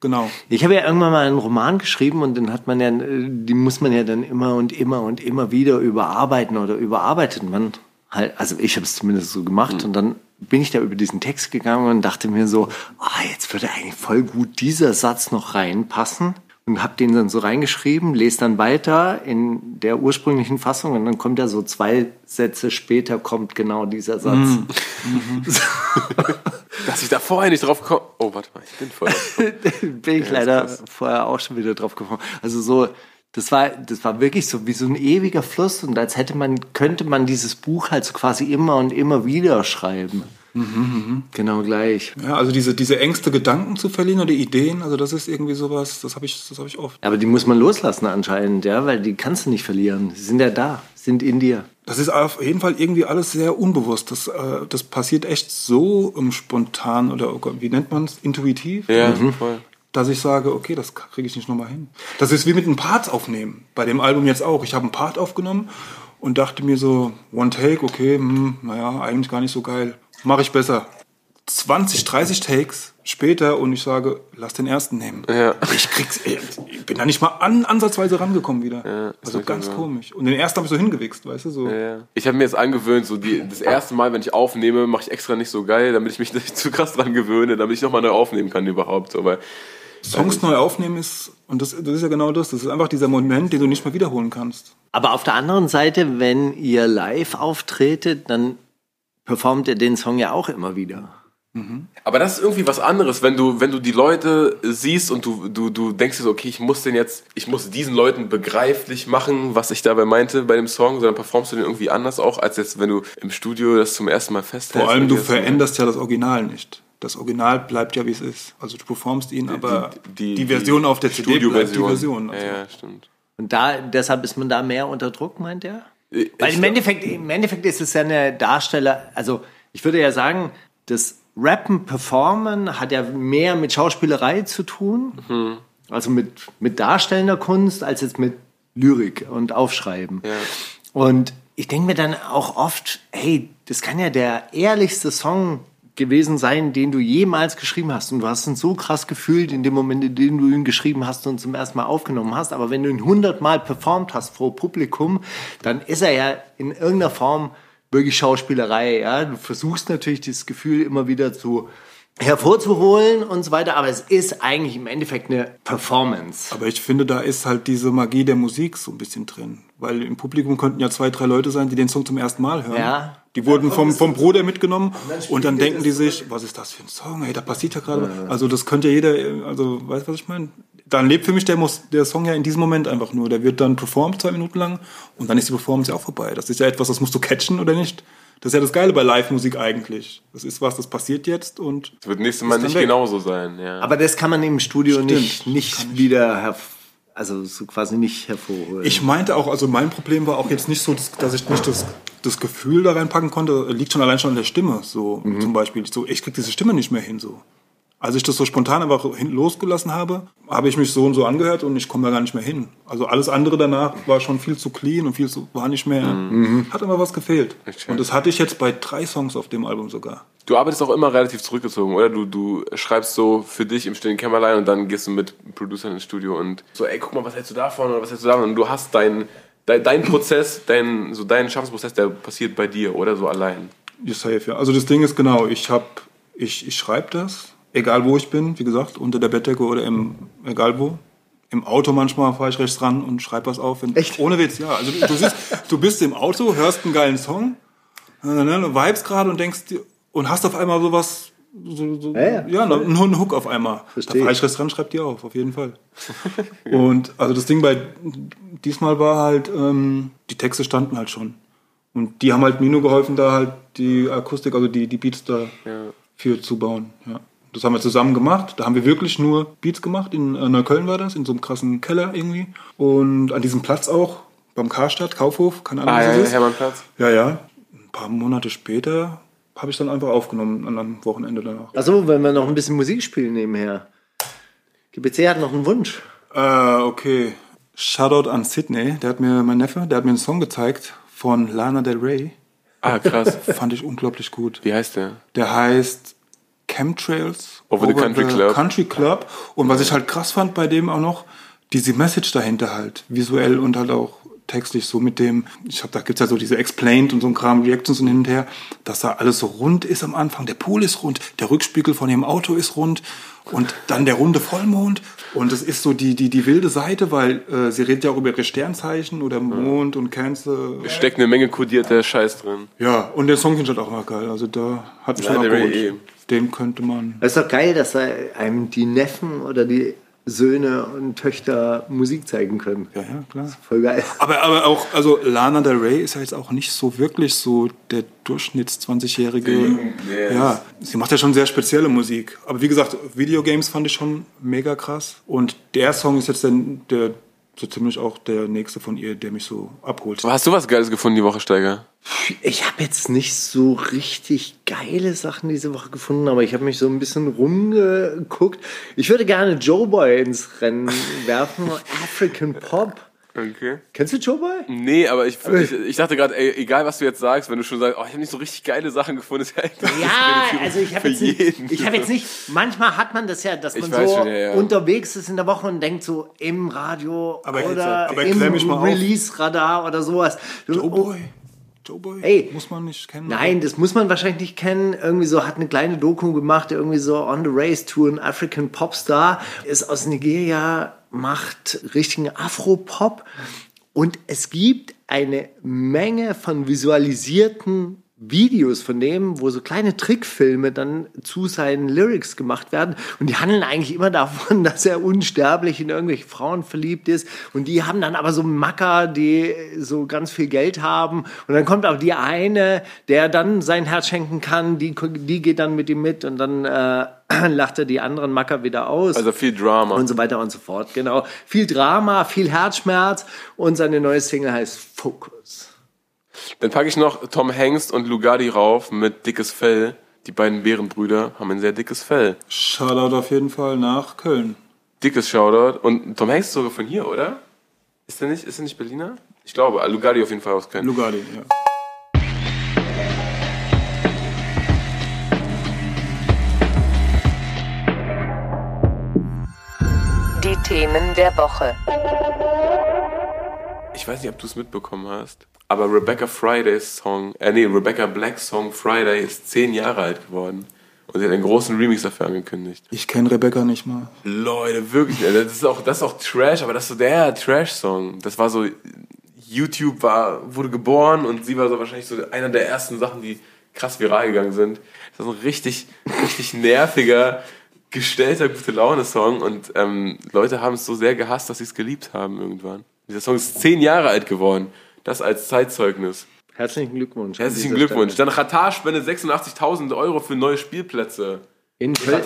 genau. Ich habe ja irgendwann mal einen Roman geschrieben und den hat man ja, die muss man ja dann immer und immer und immer wieder überarbeiten oder überarbeitet man halt, also ich habe es zumindest so gemacht und dann bin ich da über diesen Text gegangen und dachte mir so, ah, jetzt würde eigentlich voll gut dieser Satz noch reinpassen und habe den dann so reingeschrieben, lese dann weiter in der ursprünglichen Fassung und dann kommt ja so zwei Sätze später kommt genau dieser Satz. Dass ich da vorher nicht drauf komme. Oh, warte mal, ich bin voll. bin ich leider vorher auch schon wieder drauf gekommen. Also so, das war, das war wirklich so wie so ein ewiger Fluss und als hätte man, könnte man dieses Buch halt so quasi immer und immer wieder schreiben. Genau gleich. Ja, also diese, diese Ängste, Gedanken zu verlieren oder Ideen, also das ist irgendwie sowas, das habe ich, das habe ich oft. Aber die muss man loslassen anscheinend, ja, weil die kannst du nicht verlieren. Sie sind ja da, sind in dir. Das ist auf jeden Fall irgendwie alles sehr unbewusst. Das, äh, das passiert echt so ähm, spontan oder oh Gott, wie nennt man es? Intuitiv. Ja, voll. dass ich sage, okay, das kriege ich nicht nochmal hin. Das ist wie mit einem Part aufnehmen. Bei dem Album jetzt auch. Ich habe einen Part aufgenommen und dachte mir so, One Take, okay, hm, naja, eigentlich gar nicht so geil. Mache ich besser. 20, 30 Takes später und ich sage, lass den ersten nehmen. Ja. Ich krieg's, ey, ich bin da nicht mal an, ansatzweise rangekommen wieder. Ja, also ganz so. komisch. Und den ersten habe ich so hingewichst, weißt du, so. Ja. Ich habe mir jetzt angewöhnt, so die, das erste Mal, wenn ich aufnehme, mache ich extra nicht so geil, damit ich mich nicht zu krass dran gewöhne, damit ich nochmal neu aufnehmen kann überhaupt. So, weil, Songs neu aufnehmen ist, und das, das ist ja genau das, das ist einfach dieser Moment, den du nicht mehr wiederholen kannst. Aber auf der anderen Seite, wenn ihr live auftretet, dann performt ihr den Song ja auch immer wieder. aber das ist irgendwie was anderes, wenn du, wenn du die Leute siehst und du, du, du denkst dir so, okay, ich muss den jetzt, ich muss diesen Leuten begreiflich machen, was ich dabei meinte bei dem Song, sondern performst du den irgendwie anders auch, als jetzt, wenn du im Studio das zum ersten Mal festhältst. Vor allem, du veränderst ja das Original nicht. Das Original bleibt ja, wie es ist. Also du performst ihn, aber die, die- Version auf der CD bleibt die Studioversion. Version. Also. Ja, ja, stimmt. Und da, deshalb ist man da mehr unter Druck, meint er? Ich- Weil im Endeffekt, im Endeffekt ist es ja eine Darsteller, also ich würde ja sagen, das Rappen, Performen hat ja mehr mit Schauspielerei zu tun, Mhm. also mit, mit darstellender Kunst, als jetzt mit Lyrik und Aufschreiben. Und ich denke mir dann auch oft, hey, das kann ja der ehrlichste Song gewesen sein, den du jemals geschrieben hast. Und du hast ihn so krass gefühlt in dem Moment, in dem du ihn geschrieben hast und zum ersten Mal aufgenommen hast. Aber wenn du ihn hundertmal performt hast vor Publikum, dann ist er ja in irgendeiner Form wirklich Schauspielerei. Ja? Du versuchst natürlich dieses Gefühl immer wieder zu hervorzuholen und so weiter, aber es ist eigentlich im Endeffekt eine Performance. Aber ich finde, da ist halt diese Magie der Musik so ein bisschen drin. Weil im Publikum könnten ja zwei, drei Leute sein, die den Song zum ersten Mal hören. Ja. Die wurden vom, vom Bruder mitgenommen und dann denken die sich, was ist das für ein Song? Ey, da passiert ja gerade. Also das könnte ja jeder, also weißt du, was ich meine? Dann lebt für mich der, der Song ja in diesem Moment einfach nur. Der wird dann performt zwei Minuten lang und dann ist die Performance ja auch vorbei. Das ist ja etwas, das musst du catchen oder nicht. Das ist ja das Geile bei Live-Musik eigentlich. Das ist was, das passiert jetzt und Das wird nächstes Mal nicht weg. genauso sein, ja. Aber das kann man im Studio Stimmt. nicht, nicht wieder herv also so quasi nicht hervorholen. Ich meinte auch, also mein Problem war auch jetzt nicht so, dass- ich nicht das, das Gefühl da reinpacken konnte, liegt schon allein schon an der Stimme. So zum Beispiel, so, ich krieg diese Stimme nicht mehr hin. So. Als ich das so spontan einfach losgelassen habe, habe ich mich so und so angehört und ich komme da gar nicht mehr hin. Also alles andere danach war schon viel zu clean und viel zu, war nicht mehr, hat immer was gefehlt. schön. Und das hatte ich jetzt bei drei Songs auf dem Album sogar. Du arbeitest auch immer relativ zurückgezogen, oder? Du, du schreibst so für dich im stillen Kämmerlein und dann gehst du mit Producern ins Studio und so, ey, guck mal, was hältst du davon oder was hältst du davon? Und du hast deinen dein, dein Prozess, dein, so deinen Schaffensprozess, der passiert bei dir, oder? So allein. Safe, ja. Also das Ding ist genau, ich hab, ich, ich schreibe das, egal wo ich bin, wie gesagt, unter der Bettdecke oder im, egal wo. Im Auto manchmal fahre ich rechts ran und schreibe was auf. Wenn, Echt? Ohne Witz, ja. Also du, siehst, du bist im Auto, hörst einen geilen Song, äh, ne, du vibes gerade und denkst und hast auf einmal sowas, so, so, Ja, ja, ja. einen, einen Hook auf einmal. Versteh Da fahre ich. rechts ran, schreib die auf, auf jeden Fall. Und also das Ding bei diesmal war halt, ähm, die Texte standen halt schon. Und die haben halt Mino geholfen, da halt die Akustik, also die, die Beats da für zu bauen. Ja. Das haben wir zusammen gemacht. Da haben wir wirklich nur Beats gemacht. In äh, Neukölln war das, in so einem krassen Keller irgendwie. Und an diesem Platz auch, beim Karstadt, Kaufhof, keine Ahnung, Ah, was ja, ist. Hermannplatz. Ja, ja. Ein paar Monate später habe ich dann einfach aufgenommen, an einem Wochenende danach. Achso, wenn wir noch ein bisschen Musik spielen nebenher. GBC hat noch einen Wunsch. Äh, okay. Shoutout an Sydney. Der hat mir, mein Neffe, der hat mir einen Song gezeigt von Lana Del Rey. Ah, krass. Fand ich unglaublich gut. Wie heißt der? Der heißt Chemtrails Over the Country Club. Country Club. Und was ich halt krass fand bei dem auch noch, diese Message dahinter halt, visuell und halt auch textlich so mit dem, ich hab, da gibt's ja so diese Explained und so ein Kram, Reactions und hin und her, dass da alles so rund ist am Anfang, der Pool ist rund, der Rückspiegel von ihrem Auto ist rund und dann der runde Vollmond und es ist so die, die, die wilde Seite, weil äh, sie redet ja auch über ihre Sternzeichen oder Mond und Cancer. Steckt eine Menge kodierter Scheiß drin. Ja, und der Song ich halt auch mal geil, also da hat mich schon Ja, der abgeholt. Den könnte man Es ist doch geil, dass er einem die Neffen oder die Söhne und Töchter Musik zeigen können. Ja, ja, klar. Voll geil. Aber, aber auch, also Lana Del Rey ist ja jetzt auch nicht so wirklich so der Durchschnitts-20-jährige. Ja, sie macht ja schon sehr spezielle Musik. Aber wie gesagt, Videogames fand ich schon mega krass. Und der Song ist jetzt der, der so ziemlich auch der nächste von ihr, der mich so abholt. Hast du was Geiles gefunden die Woche, Steiger? Ich habe jetzt nicht so richtig geile Sachen diese Woche gefunden, aber ich habe mich so ein bisschen rumgeguckt. Ich würde gerne Joe Boy ins Rennen werfen. African Pop. Okay. Kennst du Joe Boy? Nee, aber ich, ich, ich dachte gerade, ey, egal was du jetzt sagst, wenn du schon sagst, oh, ich habe nicht so richtig geile Sachen gefunden, ist ja eigentlich Ja, also ich habe jetzt, nicht- ich hab jetzt nicht, manchmal hat man das ja, dass Ich man so schon, ja, ja. unterwegs ist in der Woche und denkt so im Radio Aber jetzt- oder aber im. Release-Radar oder sowas. Joe Boy. Joe Boy. Ey. Muss man nicht kennen. Nein, das muss man wahrscheinlich nicht kennen. Irgendwie so hat eine kleine Doku gemacht, irgendwie so On the Race Tour, ein African Popstar, ist aus Nigeria, macht richtigen Afro-Pop. Und es gibt eine Menge von visualisierten Videos von dem, wo so kleine Trickfilme dann zu seinen Lyrics gemacht werden. Und die handeln eigentlich immer davon, dass er unsterblich in irgendwelche Frauen verliebt ist. Und die haben dann aber so Macker, die so ganz viel Geld haben. Und dann kommt auch die eine, der dann sein Herz schenken kann, die, die geht dann mit ihm mit und dann äh, lacht er die anderen Macker wieder aus Also viel Drama. und so weiter und so fort. Genau. Viel Drama, viel Herzschmerz und seine neue Single heißt Focus. Dann packe ich noch Tom Hengst und Lugardi rauf mit dickes Fell. Die beiden Bärenbrüder haben ein sehr dickes Fell. Shoutout auf jeden Fall nach Köln. Dickes Shoutout. Und Tom Hengst ist sogar von hier, oder? Ist der nicht, ist der nicht Berliner? Ich glaube, Lugardi auf jeden Fall aus Köln. Lugardi, ja. Die Themen der Woche. Ich weiß nicht, ob du es mitbekommen hast, aber Rebecca Fridays Song, äh nee, Rebecca Blacks Song Friday ist zehn Jahre alt geworden. Und sie hat einen großen Remix dafür angekündigt. Ich kenne Rebecca nicht mal. Leute, wirklich, ey, das ist auch, das ist auch Trash, aber das ist so der Trash-Song. Das war so, YouTube war, wurde geboren und sie war so wahrscheinlich so einer der ersten Sachen, die krass viral gegangen sind. Das ist ein richtig, richtig nerviger, gestellter, gute Laune-Song und ähm, Leute haben es so sehr gehasst, dass sie es geliebt haben irgendwann. Dieser Song ist zehn Jahre alt geworden. Das als Zeitzeugnis. Herzlichen Glückwunsch. Herzlichen Glückwunsch. Stelle. Dann Qatar spendet 86.000 Euro für neue Spielplätze. In, Köln,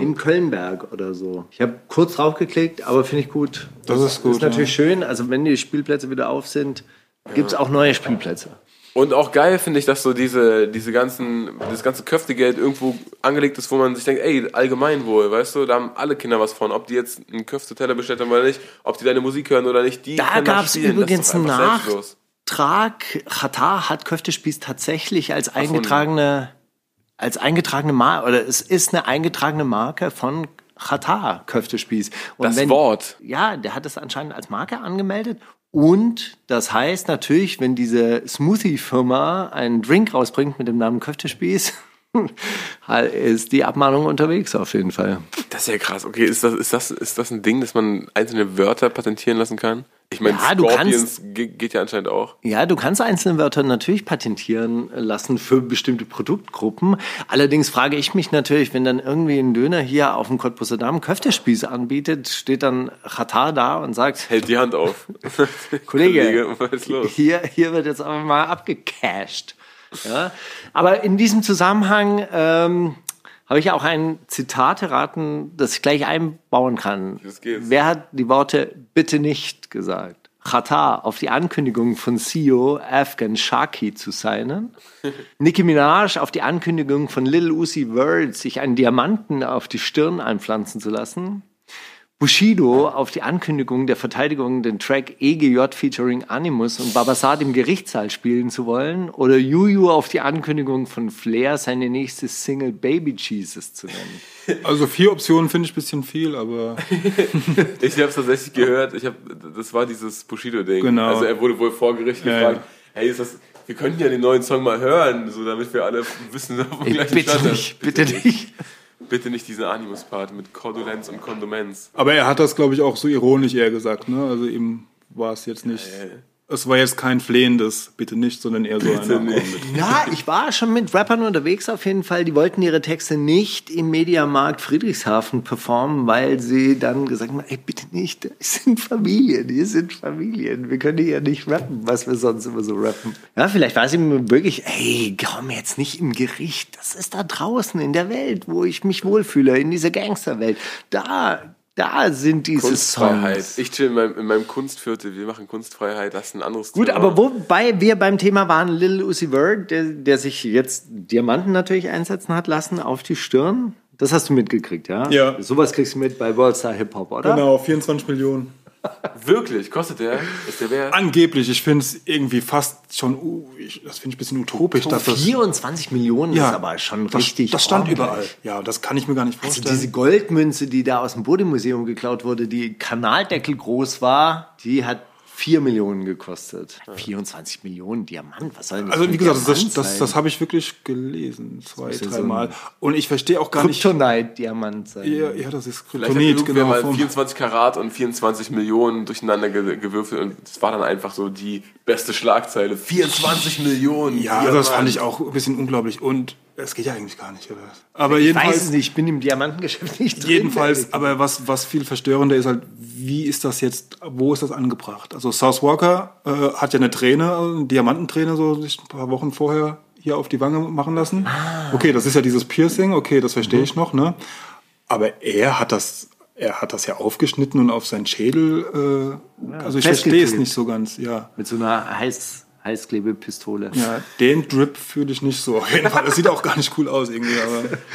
in Kölnberg oder so. Ich habe kurz draufgeklickt, aber finde ich gut. Das ist gut, Ist natürlich schön. Also wenn die Spielplätze wieder auf sind, gibt es auch neue Spielplätze. Und auch geil finde ich, dass so diese, diese ganzen, das ganze Köftegeld irgendwo angelegt ist, wo man sich denkt, ey, Allgemeinwohl, weißt du, da haben alle Kinder was von. Ob die jetzt einen Köfteteller bestellt haben oder nicht, ob die deine Musik hören oder nicht, die Da gab es übrigens einen. Nachtrag. Katar hat Köftespieß tatsächlich als eingetragene, als eingetragene Marke, oder es ist eine eingetragene Marke von Katar Köftespieß. Und Das Wort. Ja, der hat es anscheinend als Marke angemeldet. Und das heißt natürlich, wenn diese Smoothie-Firma einen Drink rausbringt mit dem Namen Köftespieß, ist die Abmahnung unterwegs auf jeden Fall. Das ist ja krass. Okay, ist das, ist das, ist das ein Ding, dass man einzelne Wörter patentieren lassen kann? Ich meine, Ja, du Scorpions ge- geht ja anscheinend auch. Ja, du kannst einzelne Wörter natürlich patentieren lassen für bestimmte Produktgruppen. Allerdings frage ich mich natürlich, wenn dann irgendwie ein Döner hier auf dem Cottbusser Damm Köftespieß anbietet, steht dann Katar da und sagt, Hält die Hand auf. Kollege, was ist los? Hier, hier wird jetzt aber mal abgecasht. Ja? Aber in diesem Zusammenhang ähm, habe ich auch ein Zitat erraten, das ich gleich einbauen kann. Geht's. Wer hat die Worte bitte nicht gesagt? Qatar auf die Ankündigung von CEO Afghan Shaki zu signen. Nicki Minaj auf die Ankündigung von Lil Uzi Vert, sich einen Diamanten auf die Stirn einpflanzen zu lassen. Bushido auf die Ankündigung der Verteidigung, den Track EGJ featuring Animus und Babasat im Gerichtssaal spielen zu wollen. Oder Juju auf die Ankündigung von Flair, seine nächste Single Baby Jesus zu nennen. Also vier Optionen finde ich ein bisschen viel, aber Ich habe es tatsächlich gehört. Ich hab, das war dieses Bushido-Ding. Genau. Also er wurde wohl vor Gericht Ja, gefragt, ja. hey, ist das, wir könnten ja den neuen Song mal hören, so damit wir alle wissen, dem Ey, gleichen bitte nicht, bitte nicht. Bitte nicht diesen Animus-Part mit Kordulenz und Kondomenz. aber er hat das glaube ich auch so ironisch eher gesagt, ne? Also ihm war es jetzt nicht es war jetzt kein flehendes, bitte nicht, sondern eher so ein Akkord mit. Ja, ich war schon mit Rappern unterwegs auf jeden Fall. Die wollten ihre Texte nicht im Mediamarkt Friedrichshafen performen, weil sie dann gesagt haben, ey, bitte nicht, es sind Familien, hier sind Familien. Wir können hier nicht rappen, was wir sonst immer so rappen. Ja, vielleicht war es ihm wirklich, ey, komm jetzt nicht im Gericht. Das ist da draußen in der Welt, wo ich mich wohlfühle, in dieser Gangsterwelt. Da, da sind diese Kunstfreiheit. Songs. Ich chill in meinem, in meinem Kunstviertel, wir machen Kunstfreiheit, das ist ein anderes Gut, Thema. aber wobei wir beim Thema waren, Lil Uzi Vert, der, der sich jetzt Diamanten natürlich einsetzen hat lassen auf die Stirn. Das hast du mitgekriegt, ja? Ja. Sowas kriegst du mit bei Worldstar Hip Hop, oder? Genau, 24 Millionen. Wirklich, kostet der? Ist der wert? Angeblich, ich finde es irgendwie fast schon, uh, ich, das finde ich ein bisschen utopisch. dass das, 24 Millionen Ja, ist aber schon das, richtig. Das stand ordentlich. überall. Ja, das kann ich mir gar nicht Also vorstellen. diese Goldmünze, die da aus dem Bodemuseum geklaut wurde, die Kanaldeckel groß war, die hat 4 Millionen gekostet. 24 Millionen Diamant, was soll denn das also wie gesagt, das, Diamant das, das, habe ich wirklich gelesen, zwei, so dreimal. ein Und ich verstehe auch gar nicht. Kryptonite-Diamant sein. Ja, ja, das ist Kryptonit, genau. mal vom- 24 Karat und 24 Millionen durcheinander ge gewürfelt und es war dann einfach so die beste Schlagzeile. 24 Millionen! Ja, also das fand Diamant. ich auch ein bisschen unglaublich. Und es geht ja eigentlich gar nicht. Oder? Aber Ich weiß jedenfalls, es nicht, ich bin im Diamantengeschäft nicht drin. jedenfalls, aber was, was viel verstörender ist halt, wie ist das jetzt, wo ist das angebracht? Also South Walker äh, hat ja eine Träne, eine Diamantenträne, so sich ein paar Wochen vorher hier auf die Wange machen lassen. Ah. Okay, das ist ja dieses Piercing, okay, das verstehe Mhm. ich noch, ne? Aber er hat das, er hat das ja aufgeschnitten und auf seinen Schädel, äh, also ich verstehe es nicht so ganz, ja. Mit so einer Heiß, Heißklebepistole. Ja, den Drip fühle ich nicht so. Auf jeden Fall. Das sieht auch gar nicht cool aus irgendwie, aber.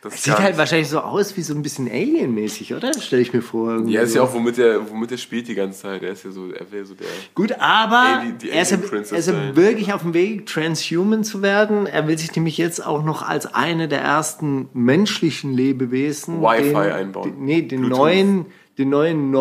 Das Sieht halt wahrscheinlich so aus wie so ein bisschen Alien-mäßig, oder? Stelle ich mir vor. irgendwie Ja, ist so. ja auch, womit er, womit er spielt die ganze Zeit. Er ist ja so, er wäre so der. Gut, aber Alien- er ist, er ist wirklich auf dem Weg, transhuman zu werden. Er will sich nämlich jetzt auch noch als eine der ersten menschlichen Lebewesen Wi-Fi den, einbauen. Den, nee, den Bluetooth. neuen, den neuen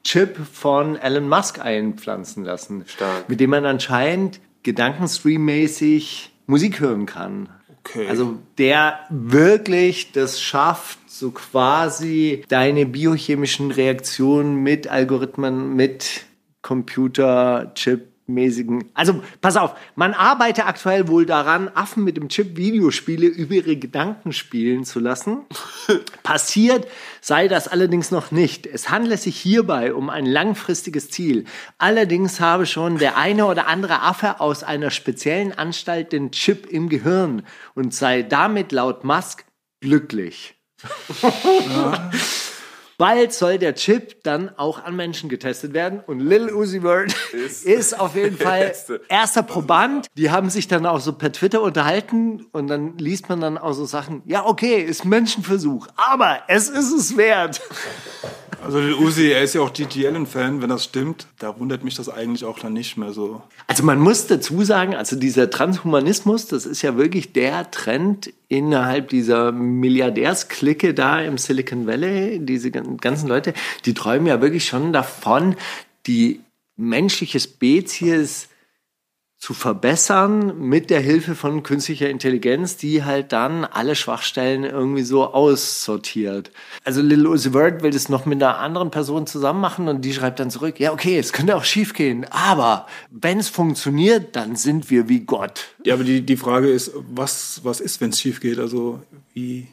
Neuralink-Chip von Elon Musk einpflanzen lassen. Stark. Mit dem man anscheinend gedankenstream-mäßig Musik hören kann. Okay. Also der wirklich das schafft, so quasi deine biochemischen Reaktionen mit Algorithmen, mit Computer-Chip mäßigen. Also pass auf, man arbeitet aktuell wohl daran, Affen mit dem Chip Videospiele über ihre Gedanken spielen zu lassen. Passiert sei das allerdings noch nicht. Es handle sich hierbei um ein langfristiges Ziel. Allerdings habe schon der eine oder andere Affe aus einer speziellen Anstalt den Chip im Gehirn und sei damit laut Musk glücklich. Bald soll der Chip dann auch an Menschen getestet werden und Lil Uzi Vert ist, Ist auf jeden Fall Erste. erster Proband. Die haben sich dann auch so per Twitter unterhalten und dann liest man dann auch so Sachen, ja okay, ist Menschenversuch, aber es ist es wert. Also der Uzi, er ist ja auch Gigi Allen-Fan, wenn das stimmt. Da wundert mich das eigentlich auch dann nicht mehr so. Also man muss dazu sagen, also dieser Transhumanismus, das ist ja wirklich der Trend innerhalb dieser Milliardärsklicke da im Silicon Valley. Diese gan- ganzen Leute, die träumen ja wirklich schon davon, die menschliche Spezies zu verbessern mit der Hilfe von künstlicher Intelligenz, die halt dann alle Schwachstellen irgendwie so aussortiert. Also Lil Uzi Vert will das noch mit einer anderen Person zusammen machen und die schreibt dann zurück, ja okay, es könnte auch schief gehen, aber wenn es funktioniert, dann sind wir wie Gott. Ja, aber die, die Frage ist, was, was ist, wenn es schief geht? Also wie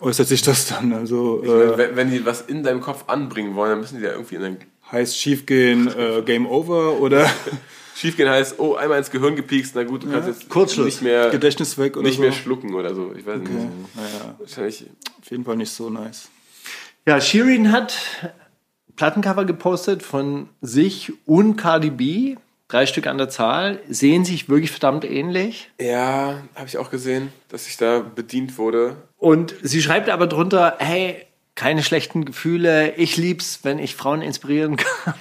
äußert sich das dann? Also äh, wenn, wenn die was in deinem Kopf anbringen wollen, dann müssen die ja irgendwie in dein heißt schief gehen, äh, Game Over oder Schiefgehen heißt, oh, einmal ins Gehirn gepiekst, na gut, du kannst jetzt Kurzschluss. nicht mehr, Gedächtnis weg oder nicht so? mehr schlucken oder so. Ich weiß nicht. Naja, Wahrscheinlich. auf jeden Fall nicht so nice. Ja, Shirin hat Plattencover gepostet von sich und Cardi B, drei Stück an der Zahl, sehen sich wirklich verdammt ähnlich. Ja, habe ich auch gesehen, dass ich da bedient wurde. Und sie schreibt aber drunter, hey, keine schlechten Gefühle, ich lieb's, wenn ich Frauen inspirieren kann.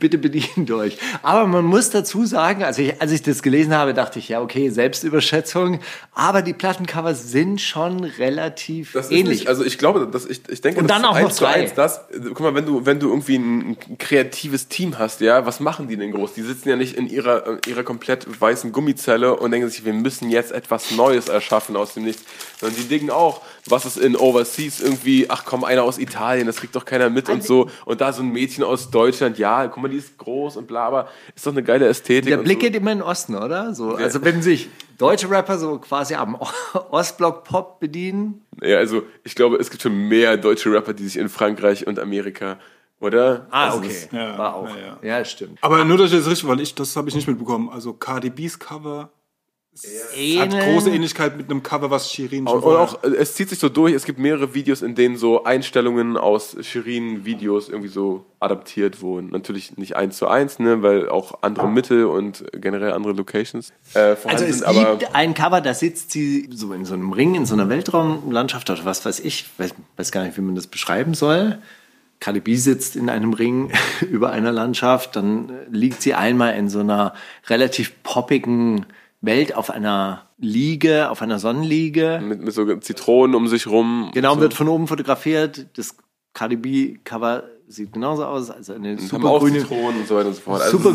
Bitte bedient euch. Aber man muss dazu sagen, also ich, als ich das gelesen habe, dachte ich, ja, okay, Selbstüberschätzung, aber die Plattencovers sind schon relativ Das ähnlich. Nicht, also ich glaube, dass ich, ich denke, Und das dann ist auch noch zu eins das. äh, Guck mal, wenn du, wenn du irgendwie ein, ein kreatives Team hast, ja, was machen die denn groß? Die sitzen ja nicht in ihrer, in ihrer komplett weißen Gummizelle und denken sich, wir müssen jetzt etwas Neues erschaffen aus dem Nichts. Sondern die denken auch, was ist in Overseas irgendwie, ach komm, einer aus Italien, das kriegt doch keiner mit und so. Und da so ein Mädchen aus Deutschland, ja, guck mal, die ist groß und bla, aber ist doch eine geile Ästhetik. Der Blick so. geht immer in den Osten, oder? So, also wenn sich deutsche Rapper so quasi am Ostblock Pop bedienen. Ja, also ich glaube, es gibt schon mehr deutsche Rapper, die sich in Frankreich und Amerika, oder? Ah, Also okay. das- Ja, War auch. ja, Ja, ja. stimmt. Aber nur, dass ich das richtig, weil ich, das habe ich nicht mitbekommen. Also Cardi B's Cover hat große Ähnlichkeit mit einem Cover, was Shirin schon Und auch, äh, es zieht sich so durch, es gibt mehrere Videos, in denen so Einstellungen aus Shirin-Videos irgendwie so adaptiert wurden. Natürlich nicht eins zu eins, ne, weil auch andere Mittel und generell andere Locations äh, vorhanden Also es sind, aber gibt ein Cover, da sitzt sie so in so einem Ring, in so einer Weltraumlandschaft oder was weiß ich, weiß, weiß gar nicht, wie man das beschreiben soll. B sitzt in einem Ring über einer Landschaft, dann äh, liegt sie einmal in so einer relativ poppigen Welt auf einer Liege, auf einer Sonnenliege. mit, mit so Zitronen um sich rum. Genau, so. wird von oben fotografiert. Das Cardi B-Cover sieht genauso aus, also eine haben super auch grüne, Zitronen und so so. Also super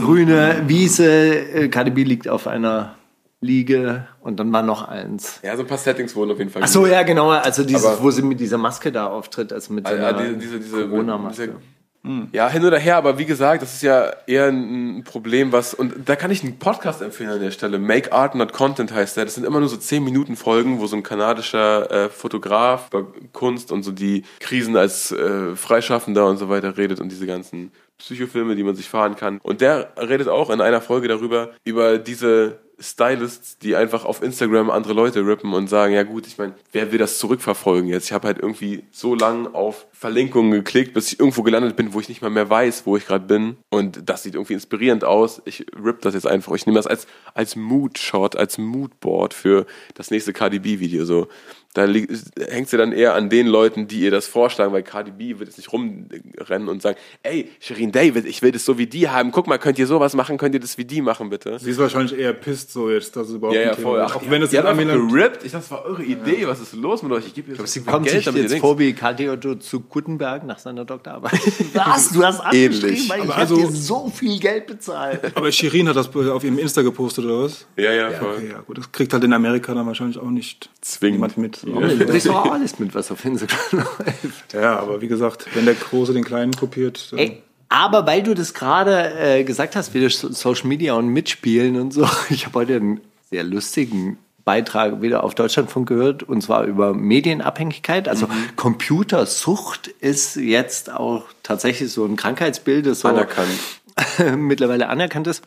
Wiese. Äh, Cardi B liegt auf einer Liege und dann war noch eins. Ja, so ein paar Settings wurden auf jeden Fall. Ach so, ja, genau. Also dieses, Aber- wo sie mit dieser Maske da auftritt, also mit seiner ja, diese, diese, diese, Corona-Maske. Diese Ja, hin oder her, aber wie gesagt, das ist ja eher ein Problem, was, und da kann ich einen Podcast empfehlen an der Stelle. Make Art Not Content heißt der. Das sind immer nur so 10 Minuten Folgen, wo so ein kanadischer äh, Fotograf über Kunst und so die Krisen als äh, Freischaffender und so weiter redet und diese ganzen Psychofilme, die man sich fahren kann. Und der redet auch in einer Folge darüber, über diese Stylists, die einfach auf Instagram andere Leute rippen und sagen, ja gut, ich meine, wer will das zurückverfolgen jetzt? Ich habe halt irgendwie so lang auf Verlinkungen geklickt, bis ich irgendwo gelandet bin, wo ich nicht mal mehr weiß, wo ich gerade bin. Und das sieht irgendwie inspirierend aus. Ich rip das jetzt einfach. Ich nehme das als, als Mood-Shot, als Moodboard für das nächste KDB-Video. So. Da hängt sie dann eher an den Leuten, die ihr das vorschlagen, weil Cardi B wird jetzt nicht rumrennen und sagen, ey, Shirin David, ich will das so wie die haben. Guck mal, könnt ihr sowas machen? Könnt ihr das wie die machen, bitte? Sie ist wahrscheinlich eher pisst so jetzt, dass es überhaupt Ja, ja, voll. Ach, Auch wenn es die in hat einfach gerippt. Ich dachte, das war eure Idee. Was ist los mit euch? Ich gebe jetzt Sie so viel kommt sich damit ihr jetzt vor wie Karl Theodor zu Gutenberg nach seiner Doktorarbeit. Was? Du hast Ähnlich. angeschrieben, weil ich Aber also- dir so viel Geld bezahlt. Aber Shirin hat das auf ihrem Insta gepostet, oder was? Ja, ja, voll. Okay, ja, gut. Das kriegt halt in Amerika dann wahrscheinlich auch nicht Zwingend. jemand mit. So. Du kriegst doch auch alles mit, was auf Instagram läuft. Ja, aber wie gesagt, wenn der Große den Kleinen kopiert, dann Ey, aber weil du das gerade äh, gesagt hast, wieder So- Social Media und Mitspielen und so, ich habe heute einen sehr lustigen Beitrag wieder auf Deutschlandfunk gehört, und zwar über Medienabhängigkeit. Also Computersucht ist jetzt auch tatsächlich so ein Krankheitsbild, das so Anerkannt. mittlerweile anerkannt ist.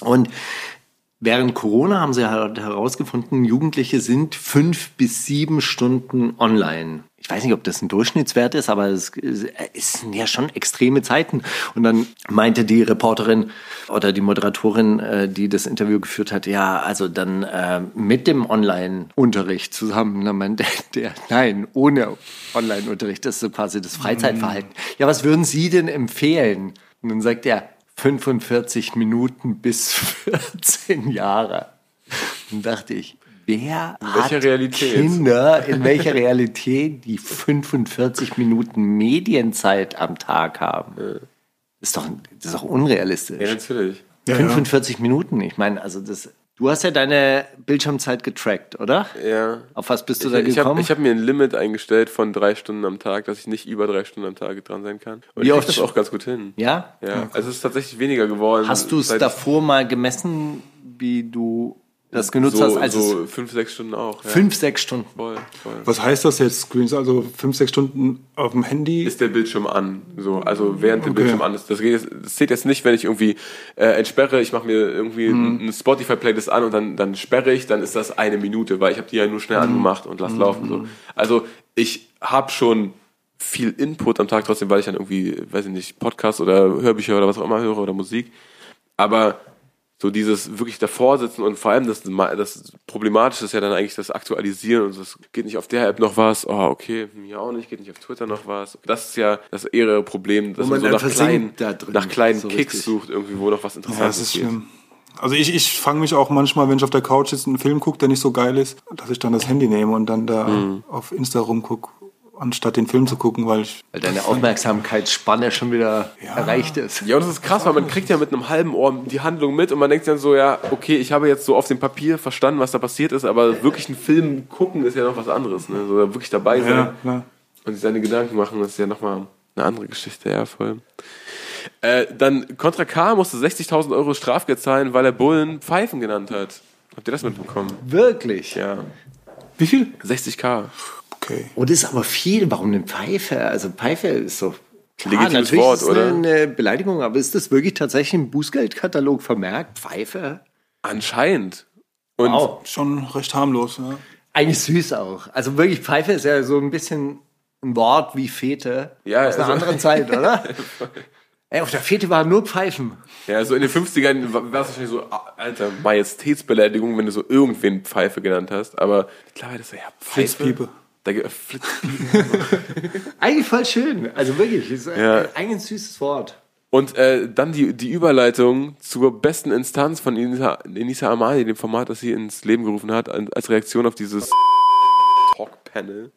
Und während Corona haben sie halt herausgefunden, Jugendliche sind fünf bis sieben Stunden online. Ich weiß nicht, ob das ein Durchschnittswert ist, aber es es sind ja schon extreme Zeiten. Und dann meinte die Reporterin oder die Moderatorin, äh, die das Interview geführt hat, ja, also dann äh, mit dem Online-Unterricht zusammen. Dann meinte der, nein, ohne Online-Unterricht, das ist so quasi das Freizeitverhalten. Ja, was würden Sie denn empfehlen? Und dann sagt er, 45 Minuten bis 14 Jahre. Und dachte ich, wer hat Realität? Kinder in welcher Realität die 45 Minuten Medienzeit am Tag haben? Ist doch, das ist doch unrealistisch. Ja, natürlich. Ja, 45 Minuten, ich meine, also das. Du hast ja deine Bildschirmzeit getrackt, oder? Ja. Auf was bist du Ich, da ich gekommen? habe ich hab mir ein Limit eingestellt von drei Stunden am Tag, dass ich nicht über drei Stunden am Tag dran sein kann. Und Wie ich oft das auch ganz gut hin. ja? Ja, also es ist tatsächlich weniger geworden. Hast du es davor mal gemessen, wie du das genutzt so, hast, als so fünf, sechs Stunden auch. Ja. fünf, sechs Stunden? Voll, voll. Was heißt das jetzt, Screens? Also fünf, sechs Stunden auf dem Handy? ist der Bildschirm an. So, also während der Okay. Bildschirm an ist. Das, geht jetzt, das zählt jetzt nicht, wenn ich irgendwie äh, entsperre, ich mache mir irgendwie eine Spotify-Playlist an und dann, dann sperre ich, dann ist das eine Minute, weil ich habe die ja nur schnell angemacht und lass laufen. So. Also ich habe schon viel Input am Tag trotzdem, weil ich dann irgendwie, weiß ich nicht, Podcasts oder Hörbücher oder was auch immer höre oder Musik. Aber so dieses wirklich davor sitzen und vor allem das, das Problematische ist ja dann eigentlich das Aktualisieren und es geht nicht auf der App noch was, oh okay, mir auch nicht, geht nicht auf Twitter noch was. Das ist ja das eher Problem, dass Wo man, man so nach kleinen, da drin, nach kleinen so Kicks richtig. sucht, irgendwie, wo noch was Ja, Interessantes das ist geht. schlimm. Also ich, ich fange mich auch manchmal, wenn ich auf der Couch sitze und einen Film gucke, der nicht so geil ist, dass ich dann das Handy nehme und dann da Mhm. auf Insta rumgucke, anstatt den Film zu gucken, weil ich Weil deine Aufmerksamkeitsspanne schon wieder erreicht ist. Ja, und das ist krass, weil man kriegt ja mit einem halben Ohr die Handlung mit und man denkt dann so, ja, okay, ich habe jetzt so auf dem Papier verstanden, was da passiert ist, aber wirklich einen Film gucken ist ja noch was anderes, ne? So wirklich dabei sein. ja, klar. und sich seine Gedanken machen, das ist ja nochmal eine andere Geschichte, ja, voll. Äh, dann Contra K musste 60.000 Euro Strafgeld zahlen, weil er Bullen Pfeifen genannt hat. Habt ihr das mitbekommen? Wirklich? Ja. Wie viel? 60k. Okay. Und das ist aber viel. Warum eine Pfeife? Also Pfeife ist so. Klar, Legitimes natürlich Wort, ist oder? Eine, Beleidigung, aber ist das wirklich tatsächlich im Bußgeldkatalog vermerkt? Pfeife? Anscheinend. Und Wow. Schon recht harmlos, ja. Eigentlich süß auch. Also wirklich, Pfeife ist ja so ein bisschen ein Wort wie Fete. Ja, Aus einer also- anderen Zeit, oder? Ey, auf der Fete waren nur Pfeifen. ja, so in den 50ern war war es wahrscheinlich so, alter, Majestätsbeleidigung, wenn du so irgendwen Pfeife genannt hast. Aber mittlerweile ist so, ja, Pfeife. Flitzpiepe. Da, ge- Flitzpiepe. Eigentlich voll schön. Also wirklich, ist Ja. eigentlich ein süßes Wort. Und äh, dann die, die Überleitung zur besten Instanz von Enisa, Enisa Amani, dem Format, das sie ins Leben gerufen hat, als Reaktion auf dieses Talk-Panel.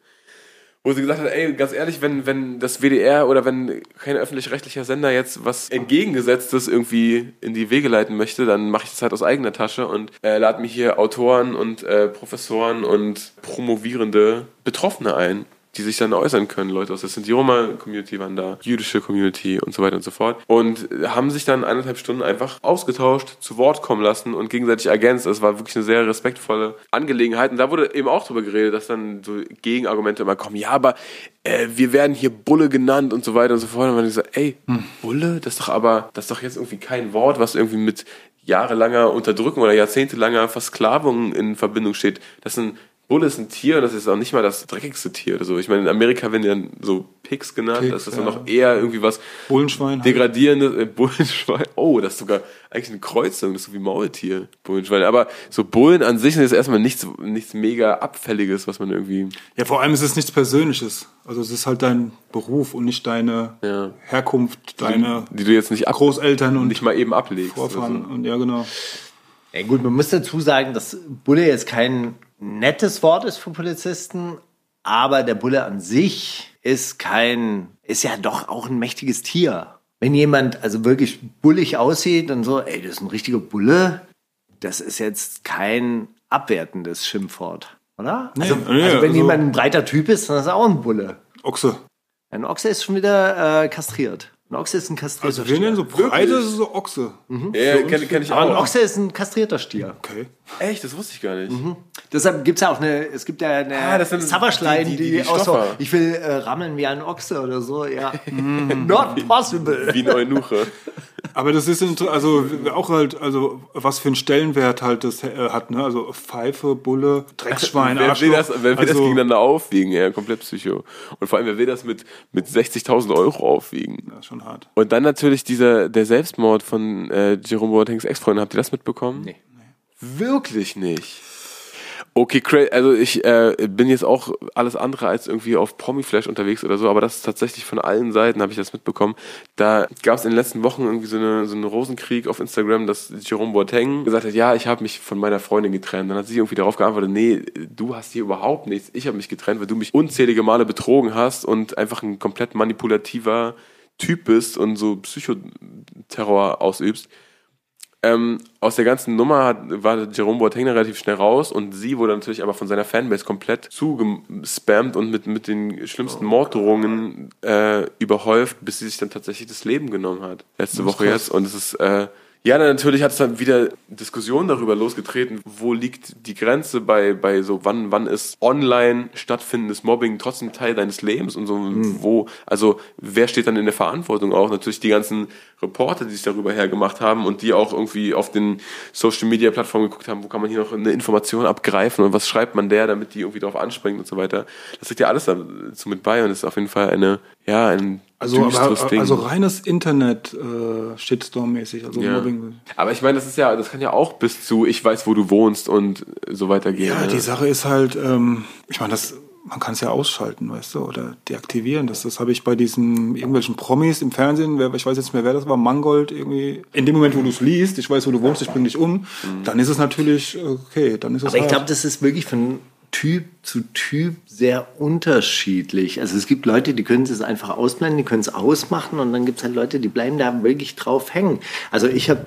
Wo sie gesagt hat, ey, ganz ehrlich, wenn, wenn das WDR oder wenn kein öffentlich-rechtlicher Sender jetzt was Entgegengesetztes irgendwie in die Wege leiten möchte, dann mache ich das halt aus eigener Tasche und äh, lade mir hier Autoren und äh, Professoren und promovierende Betroffene ein, die sich dann äußern können. Leute aus der Sinti-Roma-Community waren da, jüdische Community und so weiter und so fort. Und haben sich dann eineinhalb Stunden einfach ausgetauscht, zu Wort kommen lassen und gegenseitig ergänzt. Es war wirklich eine sehr respektvolle Angelegenheit. Und da wurde eben auch drüber geredet, dass dann so Gegenargumente immer kommen. Ja, aber äh, wir werden hier Bulle genannt und so weiter und so fort. Und man so, ey, Bulle? Das ist doch aber, das ist doch jetzt irgendwie kein Wort, was irgendwie mit jahrelanger Unterdrückung oder jahrzehntelanger Versklavung in Verbindung steht. Das sind Bulle ist ein Tier und das ist auch nicht mal das dreckigste Tier oder so. Ich meine, in Amerika werden die dann so Pigs genannt, Pigs, das ist ja. dann noch eher irgendwie was Bullenschwein. halt. degradierendes, äh, Bullenschwein. Oh, das ist sogar eigentlich eine Kreuzung, das ist so wie Maultier, Bullenschwein. Aber so Bullen an sich ist erstmal nichts, nichts mega Abfälliges, was man irgendwie, Ja, vor allem ist es nichts Persönliches. Also es ist halt dein Beruf und nicht deine Ja. Herkunft, deine die du jetzt nicht ab, Großeltern und nicht mal eben ablegst. Vorfahren. Also. Und ja, genau. Ja, gut, man muss dazu sagen, dass Bulle jetzt kein nettes Wort ist für Polizisten, aber der Bulle an sich ist kein, ist ja doch auch ein mächtiges Tier. Wenn jemand also wirklich bullig aussieht und so, ey, das ist ein richtiger Bulle, das ist jetzt kein abwertendes Schimpfwort, oder? Nee, also, nee, also wenn also- jemand ein breiter Typ ist, dann ist er auch ein Bulle. Ochse. Ein Ochse ist schon wieder äh, kastriert. Ein Ochse ist ein kastrierter Also wir nennen so breite ist so Ochse. Ja, kenne kenn ich Aber ein auch. Ochse ist ein kastrierter Stier. Okay. Echt, das wusste ich gar nicht. Deshalb gibt's ja auch eine, es gibt ja eine Ah, das sind Savage-Line, die- die, die- die- die auch so, ich will äh, rammeln wie ein Ochse oder so, ja. Not possible. Wie ein Eunuche. Aber das ist also auch halt, also was für einen Stellenwert halt das äh, hat, ne? Also Pfeife, Bulle, Drecksschwein, wer will das, wer will das also, gegeneinander aufwiegen? Ja, komplett psycho. Und vor allem, wer will das mit, mit 60.000 Euro aufwiegen? Das ist schon hart. Und dann natürlich dieser, der Selbstmord von äh, Jerome Boatengs Ex-Freundin. Habt ihr das mitbekommen? Nee. Wirklich nicht. Okay, cra- also ich äh, bin jetzt auch alles andere als irgendwie auf Promiflash unterwegs oder so, aber das ist tatsächlich von allen Seiten, habe ich das mitbekommen. Da gab es in den letzten Wochen irgendwie so, eine, so einen Rosenkrieg auf Instagram, dass Jerome Boateng gesagt hat, ja, ich habe mich von meiner Freundin getrennt. Dann hat sie irgendwie darauf geantwortet, nee, du hast hier überhaupt nichts. Ich habe mich getrennt, weil du mich unzählige Male betrogen hast und einfach ein komplett manipulativer Typ bist und so Psychoterror ausübst. Ähm, aus der ganzen Nummer hat, war Jerome Boateng relativ schnell raus und sie wurde natürlich aber von seiner Fanbase komplett zugespammt und mit, mit den schlimmsten Morddrohungen äh, überhäuft, bis sie sich dann tatsächlich das Leben genommen hat. Letzte Woche jetzt. Und es ist, äh, ja, dann natürlich hat es dann wieder Diskussionen darüber losgetreten, wo liegt die Grenze bei, bei so, wann, wann ist online stattfindendes Mobbing trotzdem Teil deines Lebens und so, wo, also wer steht dann in der Verantwortung auch? Natürlich die ganzen Reporter, die sich darüber hergemacht haben und die auch irgendwie auf den Social Media Plattformen geguckt haben, wo kann man hier noch eine Information abgreifen und was schreibt man der, damit die irgendwie darauf anspringen und so weiter. Das liegt ja alles dazu mit bei und ist auf jeden Fall eine, ja, ein Also, aber, also reines Internet äh, Shitstorm-mäßig, also Ja. Mobbing. Aber ich meine, das ist ja, das kann ja auch bis zu ich weiß, wo du wohnst und so weiter gehen. Ja, ne? die Sache ist halt, ähm, ich meine, das, man kann es ja ausschalten, weißt du, oder deaktivieren. Das, das habe ich bei diesen irgendwelchen Promis im Fernsehen, wer, ich weiß jetzt nicht mehr, wer das war, Mangold irgendwie. In dem Moment, wo du es liest, ich weiß, wo du wohnst, ich bring dich um, dann ist es natürlich, okay, dann ist es Aber ich hart. glaube, das ist wirklich von Typ zu Typ sehr unterschiedlich. Also es gibt Leute, die können es einfach ausblenden, die können es ausmachen und dann gibt es halt Leute, die bleiben da wirklich drauf hängen. Also ich habe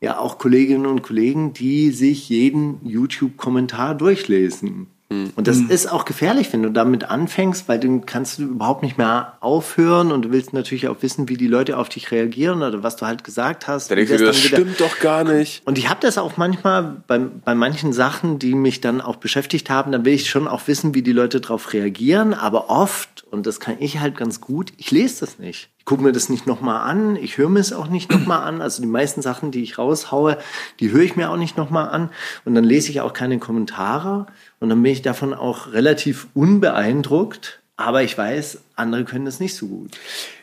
ja auch Kolleginnen und Kollegen, die sich jeden YouTube-Kommentar durchlesen. Und das ist auch gefährlich, wenn du damit anfängst, weil dann kannst du überhaupt nicht mehr aufhören und du willst natürlich auch wissen, wie die Leute auf dich reagieren oder was du halt gesagt hast. Da denkst du, das stimmt doch gar nicht. Und ich habe das auch manchmal bei, bei manchen Sachen, die mich dann auch beschäftigt haben, dann will ich schon auch wissen, wie die Leute darauf reagieren. Aber oft, und das kann ich halt ganz gut, ich lese das nicht. Ich gucke mir das nicht nochmal an, ich höre mir es auch nicht nochmal an. Also die meisten Sachen, die ich raushaue, die höre ich mir auch nicht nochmal an. Und dann lese ich auch keine Kommentare. Und dann bin ich davon auch relativ unbeeindruckt. Aber ich weiß, andere können das nicht so gut.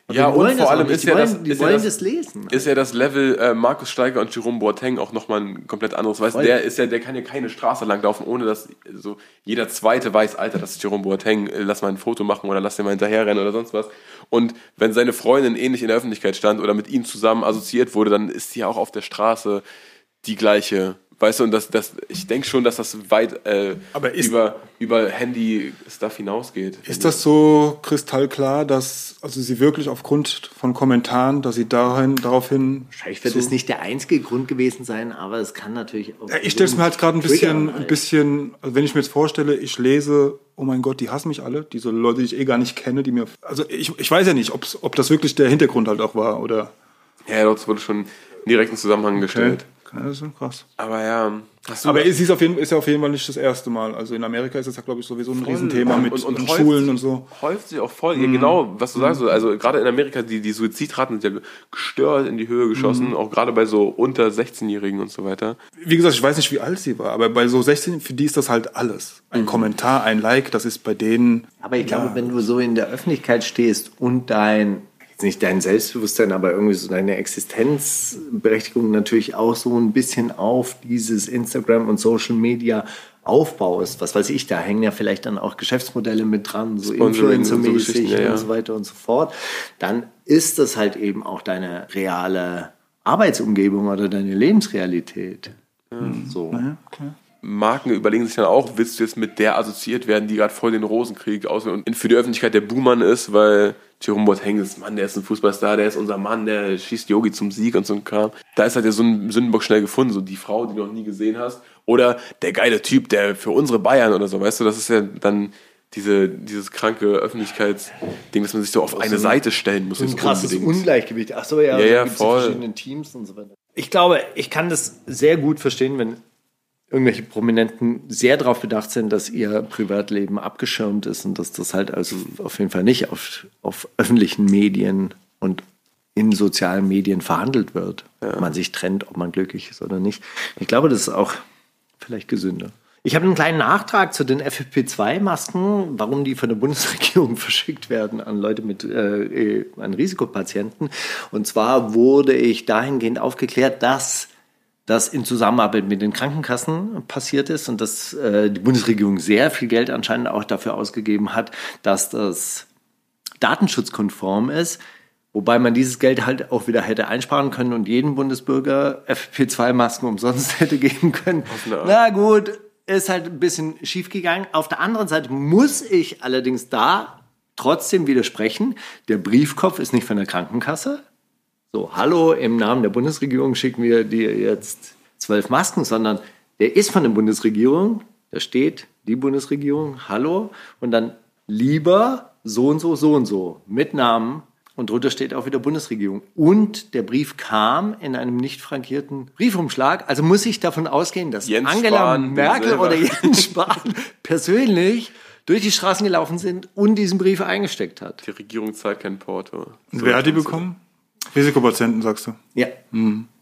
Aber Ja, und vor allem ist ja das- ist ja das- lesen. Ist ja das Level äh, Markus Steiger und Jerome Boateng auch nochmal ein komplett anderes. Weißt du, Voll. der ist ja, der kann ja keine Straße langlaufen, ohne dass so jeder Zweite weiß, Alter, das ist Jerome Boateng, äh, lass mal ein Foto machen oder lass den mal hinterherrennen oder sonst was. Und wenn seine Freundin ähnlich in der Öffentlichkeit stand oder mit ihm zusammen assoziiert wurde, dann ist sie ja auch auf der Straße die gleiche. Weißt du, und das, das, ich denke schon, dass das weit äh, Aber ist- über, über Handy-Stuff hinausgeht. Ist das so kristallklar, dass also sie wirklich aufgrund von Kommentaren, dass sie dahin, daraufhin. Wahrscheinlich wird es nicht der einzige Grund gewesen sein, aber es kann natürlich auch. Ja, ich stelle es mir halt gerade ein bisschen, ein bisschen, also wenn ich mir jetzt vorstelle, ich lese, oh mein Gott, die hassen mich alle, diese Leute, die ich eh gar nicht kenne, die mir, also ich, ich weiß ja nicht, ob's, ob das wirklich der Hintergrund halt auch war oder. Ja, dort wurde schon in direkten Zusammenhang gestellt. Ja, das ist schon krass. Aber ja, Aber es ist, auf jeden, ist ja auf jeden Fall nicht das erste Mal. Also in Amerika ist das ja, glaube ich, sowieso ein Riesenthema mit und, und, und häuft Schulen und so. Häuft sich auch voll. Ja, genau, was du sagst. Also gerade in Amerika, die, die Suizidraten sind ja gestört in die Höhe geschossen, auch gerade bei so unter 16-Jährigen und so weiter. Wie gesagt, ich weiß nicht, wie alt sie war, aber bei so 16, für die ist das halt alles. Ein Kommentar, ein Like, das ist bei denen. Aber ich glaube, wenn du so in der Öffentlichkeit stehst und dein, jetzt nicht dein Selbstbewusstsein, aber irgendwie so deine Existenzberechtigung natürlich auch so ein bisschen auf dieses Instagram und Social Media aufbaust, was weiß ich, da hängen ja vielleicht dann auch Geschäftsmodelle mit dran, so Sponsoring und so Influencer-mäßig ja, ja. und so weiter und so fort, dann ist das halt eben auch deine reale Arbeitsumgebung oder deine Lebensrealität. So. Marken überlegen sich dann auch, willst du jetzt mit der assoziiert werden, die gerade voll den Rosenkrieg aus und für die Öffentlichkeit der Buhmann ist, weil Jerome Boateng ist, Mann, der ist ein Fußballstar, der ist unser Mann, der schießt Yogi zum Sieg und so ein Kram. Da ist halt ja so ein Sündenbock schnell gefunden, so die Frau, die du noch nie gesehen hast. Oder der geile Typ, der für unsere Bayern oder so, weißt du, das ist ja dann diese, dieses kranke Öffentlichkeitsding, dass man sich so auf eine Seite stellen muss. ein krasses unbedingt. Ungleichgewicht. Ach so, ja, Ja, ja, voll. verschiedenen Teams und so weiter. Ich glaube, ich kann das sehr gut verstehen, wenn irgendwelche Prominenten sehr darauf bedacht sind, dass ihr Privatleben abgeschirmt ist und dass das halt also auf jeden Fall nicht auf, auf öffentlichen Medien und in sozialen Medien verhandelt wird. Ob man sich trennt, ob man glücklich ist oder nicht. Ich glaube, das ist auch vielleicht gesünder. Ich habe einen kleinen Nachtrag zu den FFP2-Masken, warum die von der Bundesregierung verschickt werden an Leute mit äh, äh, an Risikopatienten. Und zwar wurde ich dahingehend aufgeklärt, dass das in Zusammenarbeit mit den Krankenkassen passiert ist und dass äh, die Bundesregierung sehr viel Geld anscheinend auch dafür ausgegeben hat, dass das datenschutzkonform ist. Wobei man dieses Geld halt auch wieder hätte einsparen können und jedem Bundesbürger FFP2-Masken umsonst hätte geben können. Na gut, ist halt ein bisschen schief gegangen. Auf der anderen Seite muss ich allerdings da trotzdem widersprechen. Der Briefkopf ist nicht von der Krankenkasse. So, hallo, im Namen der Bundesregierung schicken wir dir jetzt zwölf Masken, sondern der ist von der Bundesregierung. Da steht die Bundesregierung, hallo, und dann lieber so und so, so und so mit Namen. Und drunter steht auch wieder Bundesregierung. Und der Brief kam in einem nicht frankierten Briefumschlag. Also muss ich davon ausgehen, dass Jens Angela Spahn, Merkel oder Jens Spahn persönlich durch die Straßen gelaufen sind und diesen Brief eingesteckt hat. Die Regierung zahlt kein Porto. Und wer hat die bekommen? Risikopatienten, sagst du. Ja.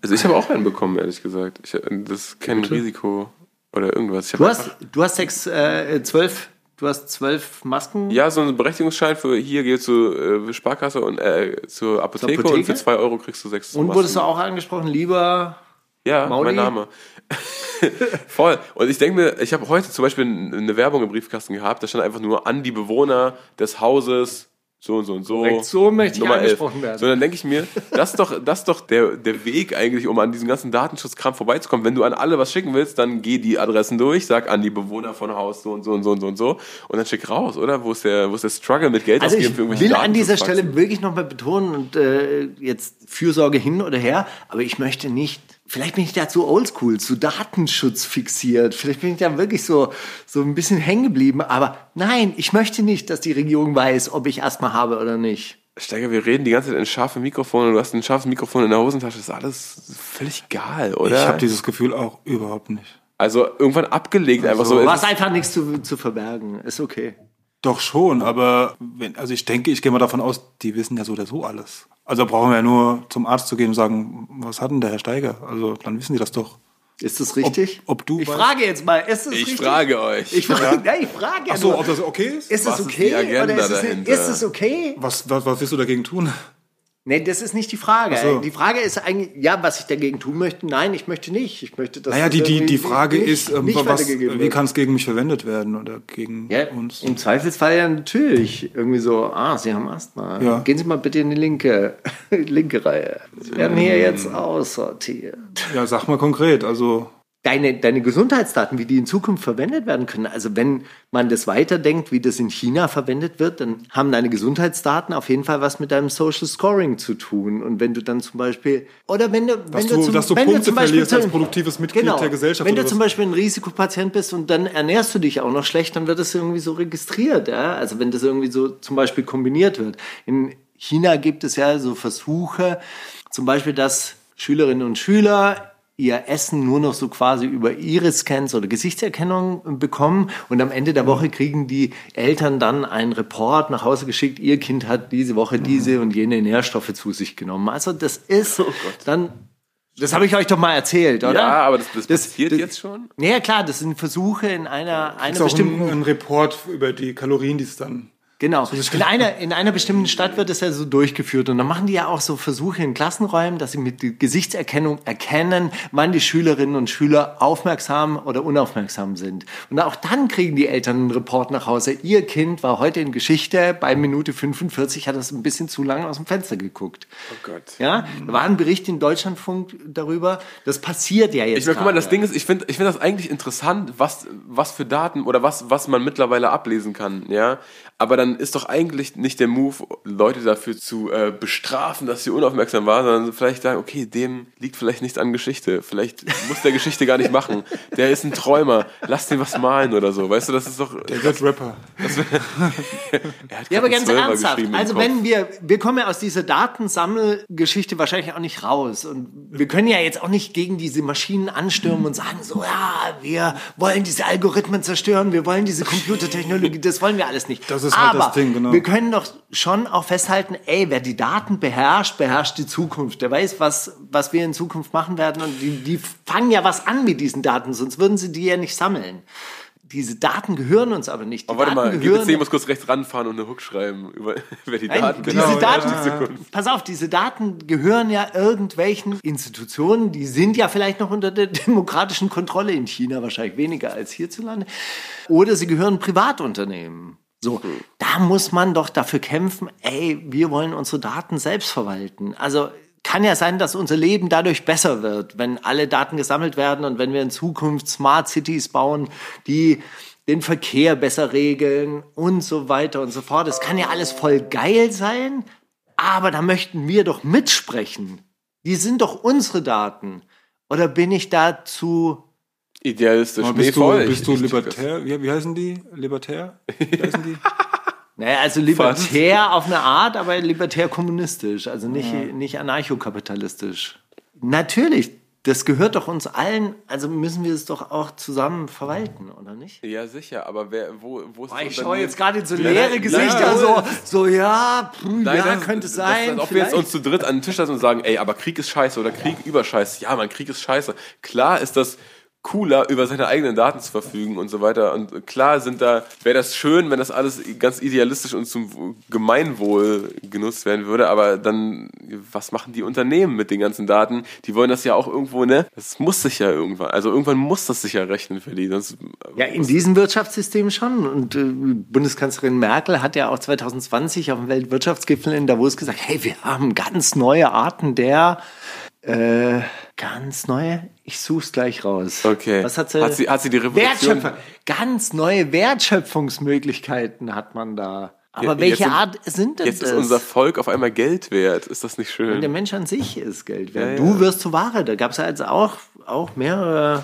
Also ich habe auch einen bekommen, ehrlich gesagt. Ich, das ist kein Risiko oder irgendwas. Du hast, du hast sechs, äh, zwölf, du hast zwölf Masken. Ja, so ein Berechtigungsschein für hier geht zur äh, Sparkasse und äh, zur Apotheke, Apotheke? und für zwei Euro kriegst du sechs. und Masken. wurdest du auch angesprochen, lieber Ja, Mauli? mein Name. Voll. Und ich denke mir, ich habe heute zum Beispiel eine Werbung im Briefkasten gehabt, da stand einfach nur an die Bewohner des Hauses so und so und so. Korrekt, so möchte ich Nummer 11. angesprochen werden. So, dann denke ich mir, das ist doch, das ist doch der, der Weg eigentlich, um an diesem ganzen Datenschutzkram vorbeizukommen. Wenn du an alle was schicken willst, dann geh die Adressen durch, sag an die Bewohner von Haus so und so und so und so und so und dann schick raus, oder? Wo ist der, wo ist der Struggle mit Geld Also ausgeben ich für irgendwelche will an dieser? Stelle wirklich nochmal betonen und äh, jetzt Fürsorge hin oder her, aber ich möchte nicht vielleicht bin ich da zu oldschool, zu Datenschutz fixiert. Vielleicht bin ich da wirklich so, so ein bisschen hängen geblieben. Aber nein, ich möchte nicht, dass die Regierung weiß, ob ich Asthma habe oder nicht. Steiger, wir reden die ganze Zeit in scharfe Mikrofone und du hast ein scharfes Mikrofon in der Hosentasche. Das ist alles völlig egal, oder? Ich habe dieses Gefühl auch überhaupt nicht. also irgendwann abgelegt, einfach so. Du hast einfach nichts zu, zu verbergen. Ist okay. Doch schon, aber wenn, also ich denke, ich gehe mal davon aus, die wissen ja so oder so alles. Also brauchen wir ja nur zum Arzt zu gehen und sagen, was hat denn der Herr Steiger? Also dann wissen die das doch. Ist das richtig? Ob- ob du ich weißt- frage jetzt mal, ist das Ich richtig? frage euch. Ich frage, ja, ich frage ja Ach so, nur. ob das okay ist? Ist Was es ist okay? die Agenda oder ist es, dahinter? ist es okay? Was, was, was willst du dagegen tun? Nee, das ist nicht die Frage. So. Die Frage ist eigentlich, ja, was ich dagegen tun möchte. Nein, ich möchte nicht. Ich möchte, dass Naja, die, die, die Frage nicht, ist, ähm, nicht was, wie kann es gegen mich verwendet werden oder gegen ja, uns? Im Zweifelsfall ja natürlich. Irgendwie so, ah, Sie haben Asthma. Ja. Gehen Sie mal bitte in die linke, linke Reihe. Sie werden hier jetzt aussortiert. Ja, sag mal konkret. Also Deine, deine Gesundheitsdaten, wie die in Zukunft verwendet werden können. Also wenn man das weiterdenkt, wie das in China verwendet wird, dann haben deine Gesundheitsdaten auf jeden Fall was mit deinem Social Scoring zu tun. Und wenn du dann zum Beispiel, oder wenn du, wenn dass du, du, zum, dass du wenn Punkte zum Beispiel verlierst als produktives Mitglied Genau. der Gesellschaft. Wenn du zum? Beispiel ein Risikopatient bist und dann ernährst du dich auch noch schlecht, dann wird das irgendwie so registriert. Ja? Also wenn das irgendwie so zum Beispiel kombiniert wird. In China gibt es ja so Versuche, zum Beispiel, dass Schülerinnen und Schüler ihr Essen nur noch so quasi über Iris-Scans oder Gesichtserkennung bekommen und am Ende der Woche kriegen die Eltern dann einen Report nach Hause geschickt, ihr Kind hat diese Woche diese und jene Nährstoffe zu sich genommen. Also das ist dann, das habe ich euch doch mal erzählt, oder? Ja, aber das, das, passiert jetzt schon? Ja, klar, das sind Versuche in einer, einer auch ein, bestimmten ein Report über die Kalorien, die es dann. Genau. In einer, in einer bestimmten Stadt wird es ja so durchgeführt. Und dann machen die ja auch so Versuche in Klassenräumen, dass sie mit Gesichtserkennung erkennen, wann die Schülerinnen und Schüler aufmerksam oder unaufmerksam sind. Und auch dann kriegen die Eltern einen Report nach Hause. Ihr Kind war heute in Geschichte, bei Minute 45 hat es ein bisschen zu lange aus dem Fenster geguckt. Oh Gott. Ja, da war ein Bericht in Deutschlandfunk darüber. Das passiert ja jetzt. Ich meine, guck mal, das. Ding ist, ich finde ich find das eigentlich interessant, was, was für Daten oder was, was man mittlerweile ablesen kann, ja. Aber dann ist doch eigentlich nicht der Move, Leute dafür zu äh, bestrafen, dass sie unaufmerksam waren, sondern vielleicht sagen, okay, dem liegt vielleicht nichts an Geschichte. Vielleicht muss der Geschichte gar nicht machen. Der ist ein Träumer. Lass den was malen oder so. Weißt du, das ist doch. Der wird Rapper. Er hat Ja, aber ganz Zwölfer ernsthaft. Also wenn wir, wir kommen ja aus dieser Datensammelgeschichte wahrscheinlich auch nicht raus. Und wir können ja jetzt auch nicht gegen diese Maschinen anstürmen und sagen so, ja, wir wollen diese Algorithmen zerstören, wir wollen diese Computertechnologie, das wollen wir alles nicht. Das ist halt aber das Ding, genau. wir können doch schon auch festhalten, ey, wer die Daten beherrscht, beherrscht die Zukunft. Der weiß, was, was wir in Zukunft machen werden. Und die, die fangen ja was an mit diesen Daten, sonst würden sie die ja nicht sammeln. Diese Daten gehören uns aber nicht. Die Aber warte mal, Daten gehören muss kurz rechts ranfahren und eine Hook schreiben über, über die Nein, Daten. diese Genau, Daten, ja. pass auf, diese Daten gehören ja irgendwelchen Institutionen, die sind ja vielleicht noch unter der demokratischen Kontrolle in China, wahrscheinlich weniger als hierzulande. Oder sie gehören Privatunternehmen. So, da muss man doch dafür kämpfen, ey, wir wollen unsere Daten selbst verwalten. Also kann ja sein, dass unser Leben dadurch besser wird, wenn alle Daten gesammelt werden und wenn wir in Zukunft Smart Cities bauen, die den Verkehr besser regeln und so weiter und so fort. Das kann ja alles voll geil sein, aber da möchten wir doch mitsprechen. Die sind doch unsere Daten. Oder bin ich da zu Idealistisch. Aber Nee, bist, voll. du, Ich- bist du ich- libertär? Wie, wie heißen die? Libertär? Wie heißen die? Naja, also libertär auf eine Art, aber libertär kommunistisch, also nicht, nicht anarchokapitalistisch. Natürlich, das gehört doch uns allen, also müssen wir es doch auch zusammen verwalten, oder nicht? Ja, sicher, aber wer, wo, wo ist das Ich schaue jetzt gerade in so leere Gesichter, so, so ja, puh, Nein, ja, das- könnte das- sein. Das, ob wir jetzt uns zu dritt an den Tisch lassen und sagen, ey, aber Krieg ist scheiße oder Krieg über scheiße. Ja, man, Krieg ist scheiße. Klar ist das cooler, über seine eigenen Daten zu verfügen und so weiter. Und klar sind da, wäre das schön, wenn das alles ganz idealistisch und zum Gemeinwohl genutzt werden würde, aber dann, was machen die Unternehmen mit den ganzen Daten? Die wollen das ja auch irgendwo, ne? Das muss sich ja irgendwann, also irgendwann muss das sich ja rechnen für die. Das, Ja, in diesem Wirtschaftssystem schon. Und äh, Bundeskanzlerin Merkel hat ja auch 2020 auf dem Weltwirtschaftsgipfel in Davos gesagt, hey, wir haben ganz neue Arten der, äh, ganz neue, ich such's gleich raus. Okay. Was hat sie? Hat sie- hat sie die Revolution- Wertschöpfer. Ganz neue Wertschöpfungsmöglichkeiten hat man da Aber Ja, welche jetzt sind- Art sind denn Jetzt das? ist unser Volk auf einmal Geld wert. Ist das nicht schön? Der Mensch an sich ist Geld wert. Ja, ja. Du wirst zu Ware. Da gab es ja jetzt auch, auch mehrere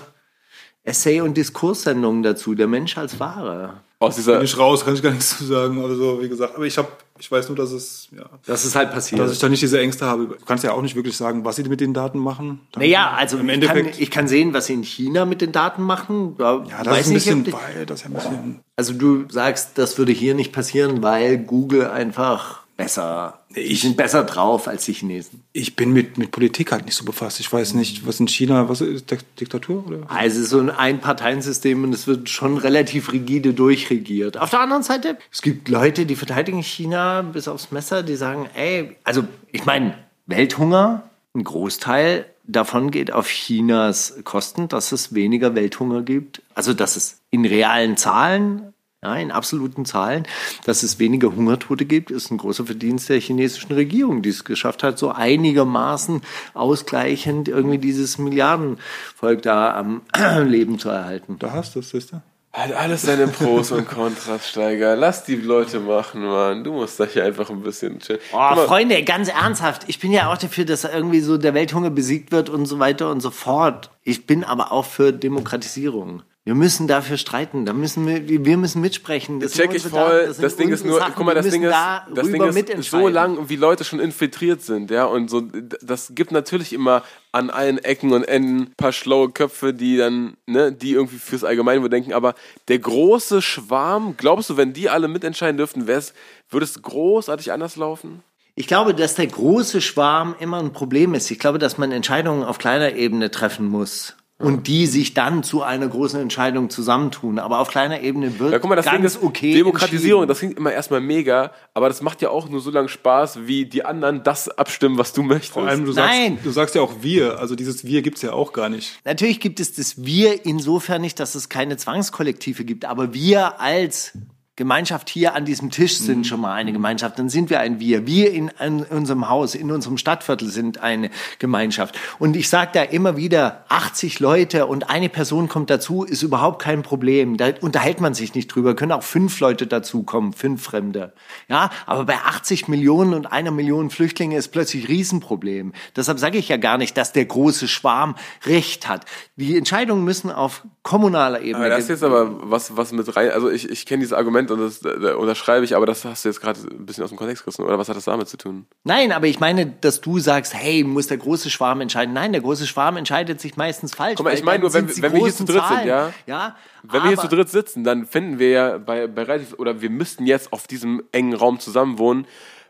Essay- und Diskurssendungen dazu. Der Mensch als Ware. Aus Bin dieser, ich raus, kann ich gar nichts zu sagen. Also, wie gesagt, aber ich habe, ich weiß nur, dass es, ja, Das ist halt passiert. dass ich da nicht diese Ängste habe. Du kannst ja auch nicht wirklich sagen, was sie mit den Daten machen. Dann- Naja, also im ich kann, Endeffekt. ich kann sehen, was sie in China mit den Daten machen. Da ja, das weiß ist ein nicht, bisschen, die- weil das ist ja ein bisschen. Also du sagst, das würde hier nicht passieren, weil Google einfach besser, Ich- sind besser drauf als die Chinesen. Ich bin mit, mit Politik halt nicht so befasst. Ich weiß nicht, was in China, was ist Dik- Diktatur oder? Also es ist so ein Einparteiensystem und es wird schon relativ rigide durchregiert. Auf der anderen Seite, es gibt Leute, die verteidigen China bis aufs Messer, die sagen, ey, also ich meine, Welthunger, ein Großteil davon geht auf Chinas Kosten, dass es weniger Welthunger gibt. Also dass es in realen Zahlen ja, in absoluten Zahlen, dass es weniger Hungertote gibt, ist ein großer Verdienst der chinesischen Regierung, die es geschafft hat, so einigermaßen ausgleichend irgendwie dieses Milliardenvolk da am Leben zu erhalten. Da hast du es, siehst du? hat alles seine Pros und Kontras, Steiger. Lass die Leute machen, Mann. Du musst da hier einfach ein bisschen chillen. Oh, Freunde, ganz ernsthaft. Ich bin ja auch dafür, dass irgendwie so der Welthunger besiegt wird und so weiter und so fort. Ich bin aber auch für Demokratisierung. Wir müssen dafür streiten. Da müssen wir, wir müssen mitsprechen. Das check ich voll. Sind das Ding ist nur, Sachen. guck mal, das Ding ist, darüber das Ding ist so lang, wie Leute schon infiltriert sind, ja, und so, das gibt natürlich immer an allen Ecken und Enden ein paar schlaue Köpfe, die dann, ne, die irgendwie fürs Allgemeinwohl denken, aber der große Schwarm, glaubst du, wenn die alle mitentscheiden dürften, wär's, würde es großartig anders laufen? Ich glaube, dass der große Schwarm immer ein Problem ist. Ich glaube, dass man Entscheidungen auf kleiner Ebene treffen muss. Und die sich dann zu einer großen Entscheidung zusammentun. Aber auf kleiner Ebene wird Ja, guck mal, das ganz Ding ist, okay Demokratisierung, das klingt immer erstmal mega, aber das macht ja auch nur so lange Spaß, wie die anderen das abstimmen, was du möchtest. Vor allem, du sagst, Nein. du sagst ja auch wir. Also dieses Wir gibt's ja auch gar nicht. Natürlich gibt es das Wir insofern nicht, dass es keine Zwangskollektive gibt. Aber wir als Gemeinschaft hier an diesem Tisch sind schon mal eine Gemeinschaft. Dann sind wir ein Wir. Wir in, in unserem Haus, in unserem Stadtviertel sind eine Gemeinschaft. Und ich sage da immer wieder, 80 Leute und eine Person kommt dazu, ist überhaupt kein Problem. Da unterhält man sich nicht drüber. Können auch fünf Leute dazukommen, fünf Fremde. Ja, aber bei 80 Millionen und einer Million Flüchtlinge ist plötzlich Riesenproblem. Deshalb sage ich ja gar nicht, dass der große Schwarm Recht hat. Die Entscheidungen müssen auf kommunaler Ebene. Aber das ist jetzt aber was, was mit rein, also ich, ich kenne dieses Argument und das da unterschreibe ich, aber das hast du jetzt gerade ein bisschen aus dem Kontext gerissen, oder was hat das damit zu tun? Nein, aber ich meine, dass du sagst, hey, muss der große Schwarm entscheiden. Nein, der große Schwarm entscheidet sich meistens falsch. Guck mal, ich meine nur, wenn sind wenn wir hier zu dritt sind, Zahlen. ja? ja Wenn wir hier zu dritt sitzen, dann finden wir ja bei, bei relativ, oder wir müssten jetzt auf diesem engen Raum zusammenwohnen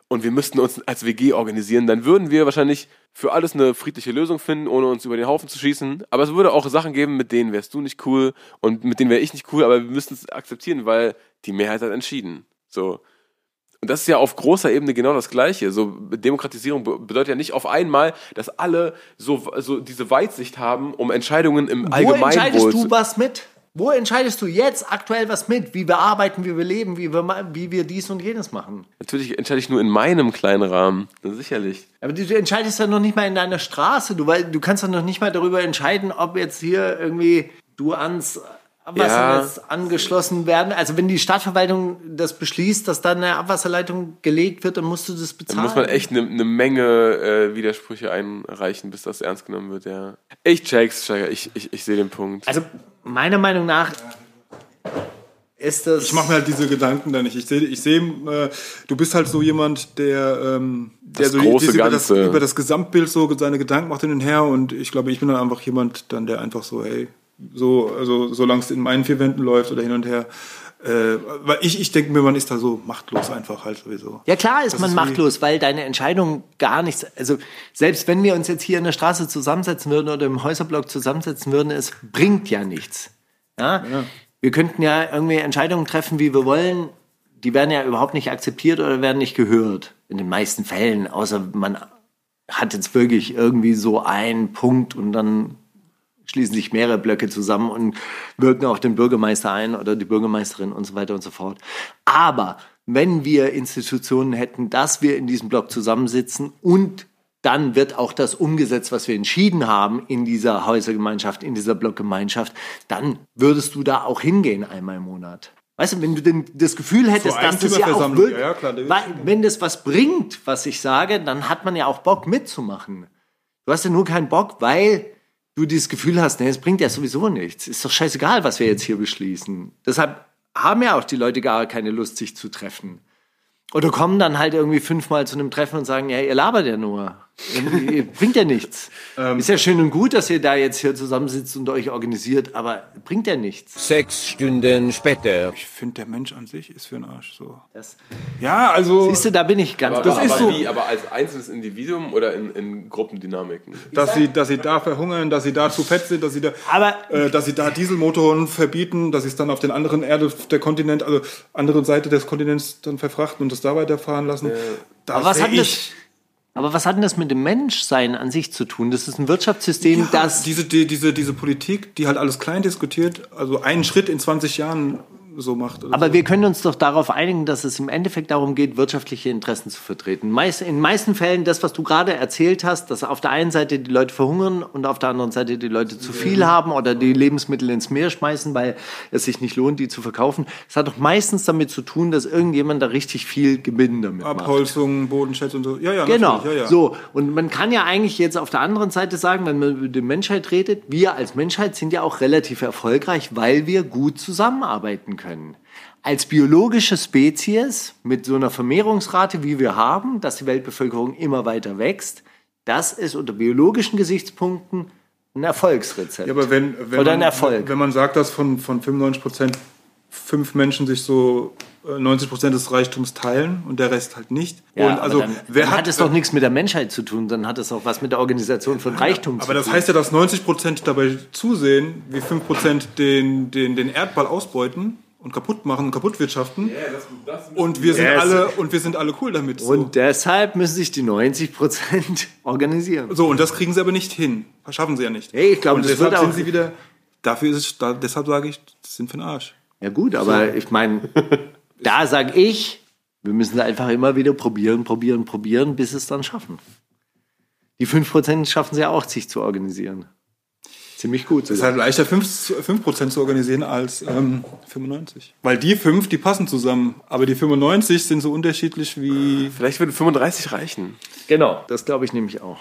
und wir müssten uns als WG organisieren, dann würden wir wahrscheinlich für alles eine friedliche Lösung finden, ohne uns über den Haufen zu schießen. Aber es würde auch Sachen geben, mit denen wärst du nicht cool und mit denen wäre ich nicht cool, aber wir müssten es akzeptieren, weil die Mehrheit hat entschieden. So. Und das ist ja auf großer Ebene genau das Gleiche. So Demokratisierung be- bedeutet ja nicht auf einmal, dass alle so, so diese Weitsicht haben, um Entscheidungen im Wo Allgemeinwohl entscheidest zu du was mit? Wo entscheidest du jetzt aktuell was mit? Wie wir arbeiten, wie wir leben, wie wir, wie wir dies und jenes machen? Natürlich entscheide ich nur in meinem kleinen Rahmen. Sicherlich. Aber du, du entscheidest ja noch nicht mal in deiner Straße. Du, du kannst doch noch nicht mal darüber entscheiden, ob jetzt hier irgendwie du ans Abwassernetz angeschlossen werden. Also wenn die Stadtverwaltung das beschließt, dass da eine Abwasserleitung gelegt wird, dann musst du das Da bezahlen. muss man echt eine ne Menge äh, Widersprüche einreichen, bis das ernst genommen wird, ja. Ich check's, Steiger. Ich, ich, ich sehe den Punkt. Also meiner Meinung nach ist das. Ich mache mir halt diese Gedanken da nicht. Ich sehe, ich sehe, äh, du bist halt so jemand, der, ähm, der Das so große über, das, Ganze. über das Gesamtbild so seine Gedanken macht hin und her. Und ich glaube, ich bin dann einfach jemand, dann der einfach so, hey, so, also solange es in meinen vier Wänden läuft oder hin und her. Äh, weil ich, ich denke mir, man ist da so machtlos einfach halt sowieso. Ja klar ist Das man ist machtlos, weil deine Entscheidung gar nichts, also selbst wenn wir uns jetzt hier in der Straße zusammensetzen würden oder im Häuserblock zusammensetzen würden, es bringt ja nichts. Ja? Wir könnten ja irgendwie Entscheidungen treffen, wie wir wollen, die werden ja überhaupt nicht akzeptiert oder werden nicht gehört. In den meisten Fällen, außer man hat jetzt wirklich irgendwie so einen Punkt und dann schließen sich mehrere Blöcke zusammen und wirken auch den Bürgermeister ein oder die Bürgermeisterin und so weiter und so fort. Aber wenn wir Institutionen hätten, dass wir in diesem Block zusammensitzen und dann wird auch das umgesetzt, was wir entschieden haben in dieser Häusergemeinschaft, in dieser Blockgemeinschaft, dann würdest du da auch hingehen einmal im Monat. Weißt du, wenn du denn das Gefühl hättest, dass das ja auch wirklich, ja, klar, weil, wenn das was bringt, was ich sage, dann hat man ja auch Bock mitzumachen. Du hast ja nur keinen Bock, weil du dieses Gefühl hast, nee, es bringt ja sowieso nichts. Ist doch scheißegal, was wir jetzt hier beschließen. Deshalb haben ja auch die Leute gar keine Lust, sich zu treffen. Oder kommen dann halt irgendwie fünfmal zu einem Treffen und sagen, ja, ihr labert ja nur. Irgendwie bringt ja nichts. Ähm. Ist ja schön und gut, dass ihr da jetzt hier zusammensitzt und euch organisiert, aber bringt ja nichts. Sechs Stunden später. Ich finde, der Mensch an sich ist für den Arsch so. Das, Ja, also, siehst du, da bin ich ganz Aber, Das ist aber so. wie? Aber als einzelnes Individuum oder in, in Gruppendynamiken? dass sie, dass sie da verhungern, dass sie da zu fett sind, dass sie da, Aber- äh, dass sie da Dieselmotoren verbieten, dass sie es dann auf den anderen Erde, der Kontinent, also andere Seite des Kontinents dann verfrachten und das da weiterfahren lassen. Da Aber was hat das? Aber was hat denn das mit dem Menschsein an sich zu tun? Das ist ein Wirtschaftssystem, Ja, das diese, die, diese, diese Politik, die halt alles klein diskutiert, also einen Schritt in 20 Jahren so macht. Aber so. wir können uns doch darauf einigen, dass es im Endeffekt darum geht, wirtschaftliche Interessen zu vertreten. Meist, in den meisten Fällen das, was du gerade erzählt hast, dass auf der einen Seite die Leute verhungern und auf der anderen Seite die Leute zu viel haben oder die Lebensmittel ins Meer schmeißen, weil es sich nicht lohnt, die zu verkaufen. Es hat doch meistens damit zu tun, dass irgendjemand da richtig viel Gewinn damit macht. Abholzung, Bodenschätze und so. Ja, ja, Genau. ja, ja. So. Und man kann ja eigentlich jetzt auf der anderen Seite sagen, wenn man über die Menschheit redet, wir als Menschheit sind ja auch relativ erfolgreich, weil wir gut zusammenarbeiten können. Als biologische Spezies mit so einer Vermehrungsrate, wie wir haben, dass die Weltbevölkerung immer weiter wächst, das ist unter biologischen Gesichtspunkten ein Erfolgsrezept. Ja, aber wenn, wenn, Oder ein man, Erfolg. wenn man sagt, dass von, von 95 Prozent fünf Menschen sich so äh, 90 Prozent des Reichtums teilen und der Rest halt nicht. ja, und aber also, dann, wer dann hat, hat es doch nichts mit der Menschheit zu tun, dann hat es auch was mit der Organisation von Reichtum zu Aber tun. das heißt ja, dass 90 Prozent dabei zusehen, wie 5 Prozent den, den, den Erdball ausbeuten und kaputt machen und kaputt wirtschaften. und wir sind Yes. alle und wir sind alle cool damit. So. Und deshalb müssen sich die 90 Prozent organisieren. so und das kriegen sie aber nicht hin. Schaffen sie ja nicht. Hey, ich glaube, und das deshalb wird auch- sind sie wieder. Dafür ist es. Da, deshalb sage ich, das sind für den Arsch. Ja gut, aber ich meine, da sage ich, wir müssen einfach immer wieder probieren, probieren, probieren, bis es dann schaffen. Die 5% schaffen sie ja auch, sich zu organisieren. Ziemlich gut. Es ist halt leichter, 5%, 5 zu organisieren als ähm, 95. Weil die 5, die passen zusammen. Aber die 95 sind so unterschiedlich wie. Vielleicht würde 35 reichen. Genau, das glaube ich nämlich auch.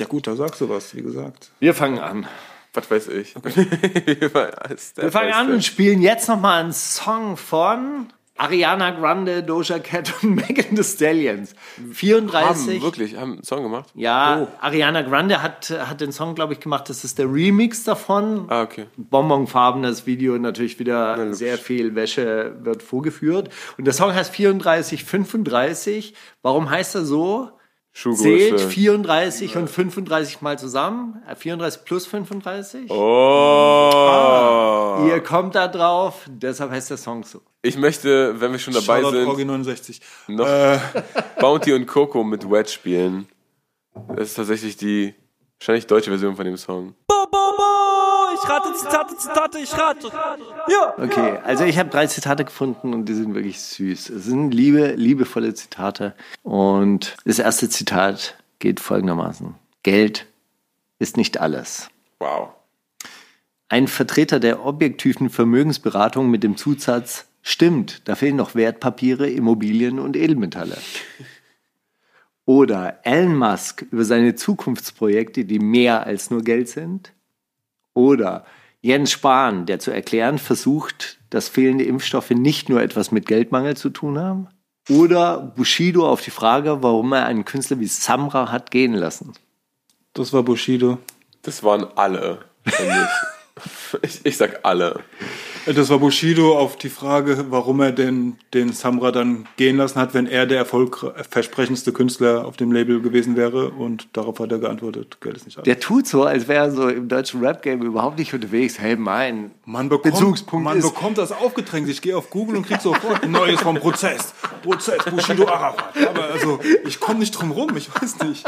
Ja, gut, da sagst du was, wie gesagt. Wir fangen an. Was weiß ich. Wir fangen an und spielen jetzt nochmal einen Song von Ariana Grande, Doja Cat und Megan Thee Stallions. 34. Haben wirklich, haben einen Song gemacht? Ja, Ariana Grande hat, hat den Song, glaube ich, gemacht. Das ist der Remix davon. Ah, okay. Bonbonfarbenes Video, natürlich wieder sehr viel Wäsche wird vorgeführt. Und der Song heißt 34, 35. Warum heißt er so? Schuhgröße. Zählt 34 und 35 mal zusammen. Äh, 34 plus 35. Oh. Ihr kommt da drauf, deshalb heißt der Song so. Ich möchte, wenn wir schon dabei Shoutout sind, Orgi 69. noch Äh, Bounty und Coco mit Wedge spielen. Das ist tatsächlich die wahrscheinlich deutsche Version von dem Song. Ich rate Zitate, Zitate, ich rate. Ja. Okay, also ich habe drei Zitate gefunden und die sind wirklich süß. Es sind liebe, liebevolle Zitate. Und das erste Zitat geht folgendermaßen. Geld ist nicht alles. Wow. Ein Vertreter der objektiven Vermögensberatung mit dem Zusatz Stimmt, da fehlen noch Wertpapiere, Immobilien und Edelmetalle. Oder Elon Musk über seine Zukunftsprojekte, die mehr als nur Geld sind. Oder Jens Spahn, der zu erklären versucht, dass fehlende Impfstoffe nicht nur etwas mit Geldmangel zu tun haben. Oder Bushido auf die Frage, warum er einen Künstler wie Samra hat gehen lassen. das war Bushido. Das waren alle, finde ich. ich. Ich sag alle. Das war Bushido auf die Frage, warum er denn den Samra dann gehen lassen hat, wenn er der erfolgversprechendste Künstler auf dem Label gewesen wäre. Und darauf hat er geantwortet, Geld ist nicht alles. Der tut so, als wäre er so im deutschen Rap-Game überhaupt nicht unterwegs. Hey, mein Man bekommt, Bezugspunkt man ist- bekommt das aufgedrängt. Ich gehe auf Google und krieg sofort Neues vom Prozess. Prozess, Bushido Arafat. Aber also, ich komme nicht drum rum, ich weiß nicht.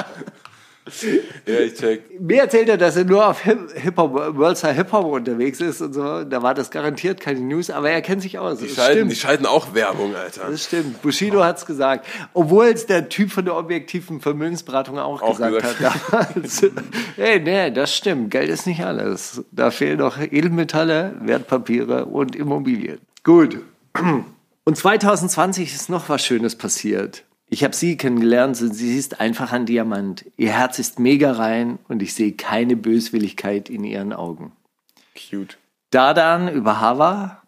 Ja, ich check. Mir erzählt er, dass er nur auf Hip- Hip-Hop, Worldstar Hip-Hop unterwegs ist und so. Da war das garantiert keine News, aber er kennt sich aus. Die Das schalten, stimmt. die schalten auch Werbung, Alter. Das stimmt. Bushido hat's gesagt. Obwohl es der Typ von der objektiven Vermögensberatung auch, Auch gesagt, gesagt. hat damals. hey, nee, das stimmt. Geld ist nicht alles. Da fehlen noch Edelmetalle, Wertpapiere und Immobilien. Gut. Und 2020 ist noch was Schönes passiert. Ich habe sie kennengelernt und sie ist einfach ein Diamant. Ihr Herz ist mega rein und ich sehe keine Böswilligkeit in ihren Augen. Cute. Dardan über Hava,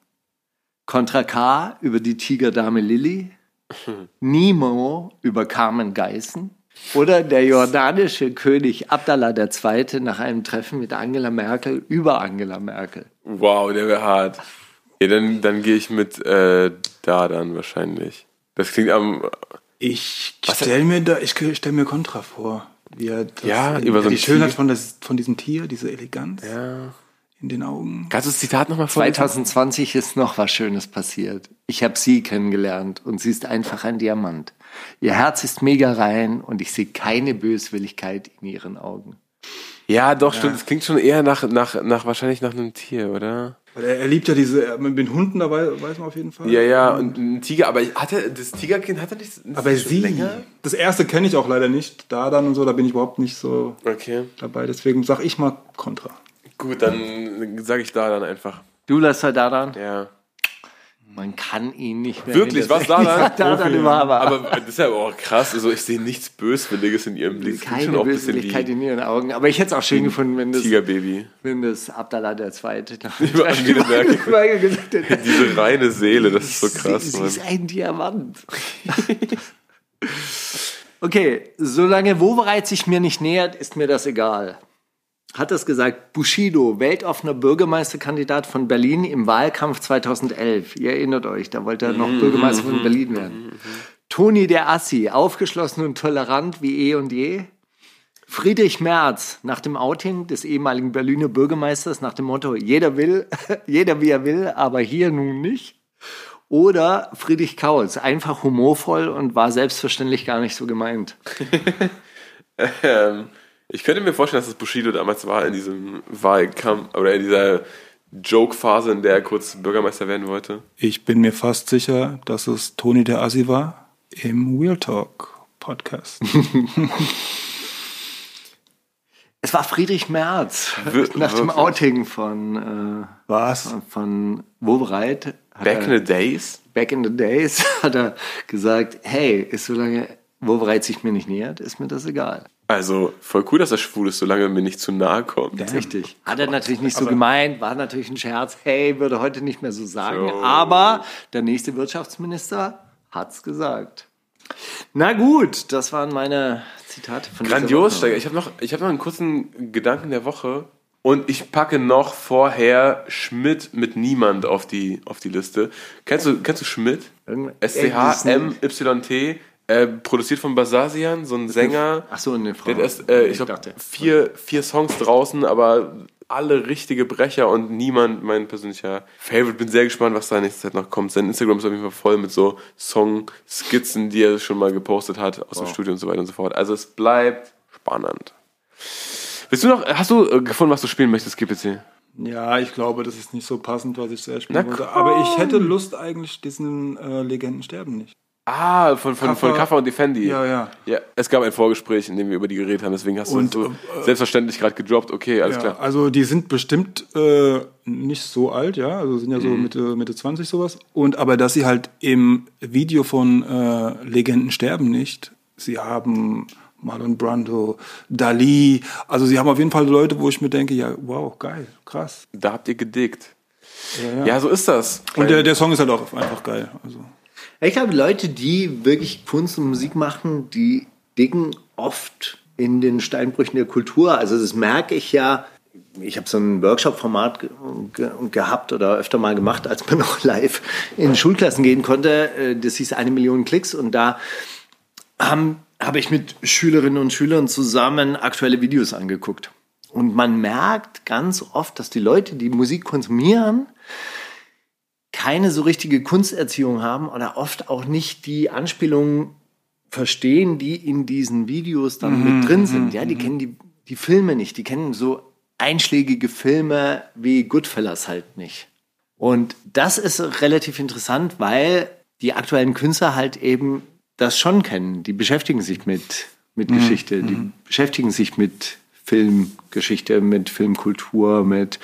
Contra K über die Tigerdame Lilly, Nemo über Carmen Geißen oder der jordanische König Abdallah II. nach einem Treffen mit Angela Merkel über Angela Merkel. Wow, der wäre hart. Ja, dann, dann gehe ich mit äh, da dann wahrscheinlich. Das klingt am. Ich stelle mir da, ich stell mir Contra vor. Wie er das, Ja, äh, über so die Schönheit von, das, von diesem Tier, diese Eleganz Ja. in den Augen. Kannst du das Zitat nochmal vorlesen? 2020 ist noch was Schönes passiert. Ich habe sie kennengelernt und sie ist einfach ein Diamant. Ihr Herz ist mega rein und ich sehe keine Böswilligkeit in ihren Augen. Ja, doch, stimmt. Das klingt schon eher nach, nach, nach wahrscheinlich nach einem Tier, oder? Weil er, er liebt ja diese, äh, mit den Hunden dabei, weiß man auf jeden Fall. Ja, ja, und ein Tiger, aber hat er, das Tigerkind hat er nicht. Aber schon sie, länger? das erste kenne ich auch leider nicht. Da dann und so, da bin ich überhaupt nicht so Okay. dabei. Deswegen sag ich mal Contra. Gut, dann sage ich da dann einfach. Du, Lasse Dardan, Ja. Man kann ihn nicht mehr. Wirklich? Was da dann? Über Hava. Aber das ist ja auch krass. Also ich sehe nichts Böswilliges in ihrem Blick. Keine Böswilligkeit in ihren Augen. Aber ich hätte es auch schön gefunden, wenn das, Tigerbaby. wenn das Abdallah der Zweite Über Angela Merkel. Gesagt hätte. Diese reine Seele, das ist so krass, sie, sie ist ein Diamant. okay, solange Wowereit sich mir nicht nähert, ist mir das egal. Hat das gesagt Bushido, weltoffener Bürgermeisterkandidat von Berlin im Wahlkampf 2011. Ihr erinnert euch, da wollte er noch Bürgermeister von Berlin werden. Toni der Assi, aufgeschlossen und tolerant wie eh und je. Friedrich Merz, nach dem Outing des ehemaligen Berliner Bürgermeisters, nach dem Motto, jeder will, jeder wie er will, aber hier nun nicht. Oder Friedrich Kautz, einfach humorvoll und war selbstverständlich gar nicht so gemeint. Ähm, ich könnte mir vorstellen, dass das Bushido damals war in diesem Wahlkampf oder in dieser Joke-Phase, in der er kurz Bürgermeister werden wollte. Ich bin mir fast sicher, dass es Toni der Assi war im Real Talk Podcast. Es war Friedrich Merz, Wir- nach dem? Outing von, Was? äh, von Wobereit. Back er- in the days? back in the days hat er gesagt, hey, ist solange Wobereit sich mir nicht nähert, ist mir das egal. Also voll cool, dass er schwul ist, solange er mir nicht zu nahe kommt. Richtig. Hat er natürlich nicht so gemeint, war natürlich ein Scherz. Hey, würde heute nicht mehr so sagen. So. Aber der nächste Wirtschaftsminister hat's gesagt. Na gut, das waren meine Zitate von Grandios. Steiger. Ich habe noch, ich hab noch einen kurzen Gedanken der Woche. Und ich packe noch vorher Schmidt mit Niemand auf die, auf die Liste. Kennst du, kennst du Schmidt? S-C-H-M-Y-T. Äh, produziert von Basasian, so ein Sänger. Ach so, eine Frau. Der erst, äh, ich glaube, dachte. vier, vier Songs draußen, aber alle richtige Brecher und niemand mein persönlicher Favorite. Bin sehr gespannt, was da in nächster Zeit noch kommt. Sein Instagram ist auf jeden Fall voll mit so Song-Skizzen, die er schon mal gepostet hat aus dem Studio und so weiter und so fort. Also es bleibt spannend. Willst du noch, hast du äh, gefunden, was du spielen möchtest, GPC? Ja, ich glaube, das ist nicht so passend, was ich zuerst spielen wollte. Aber ich hätte Lust eigentlich, diesen äh, Legenden sterben nicht. Ah, von, von, von Kaffer- Kaffer und Defendi. Ja, ja. Ja, es gab ein Vorgespräch, in dem wir über die geredet haben, deswegen hast Und, du äh, so selbstverständlich gerade gedroppt. Okay, alles ja, klar. Also die sind bestimmt äh, nicht so alt, ja, also sind ja so Mhm. Mitte, Mitte 20 sowas. Und aber dass sie halt im Video von äh, Legenden sterben nicht, sie haben Marlon Brando, Dali, also sie haben auf jeden Fall Leute, wo ich mir denke, ja, wow, geil, krass. Da habt ihr gedickt. Ja, Ja, so ist das. Und der, der Song ist halt auch einfach geil. Also. Ich glaube, Leute, die wirklich Kunst und Musik machen, die dicken oft in den Steinbrüchen der Kultur. Also das merke ich ja. Ich habe so ein Workshop-Format ge ge gehabt oder öfter mal gemacht, als man noch live in Schulklassen gehen konnte. Äh, Das hieß eine Million Klicks und da haben, habe ich mit Schülerinnen und Schülern zusammen aktuelle Videos angeguckt. Und man merkt ganz oft, dass die Leute, die Musik konsumieren, keine so richtige Kunsterziehung haben oder oft auch nicht die Anspielungen verstehen, die in diesen Videos dann mit drin sind. Ja, die kennen die, die Filme nicht, die kennen so einschlägige Filme wie Goodfellas halt nicht. Und das ist relativ interessant, weil die aktuellen Künstler halt eben das schon kennen. Die beschäftigen sich mit, mit Geschichte, die beschäftigen sich mit Filmgeschichte, mit Filmkultur, mit,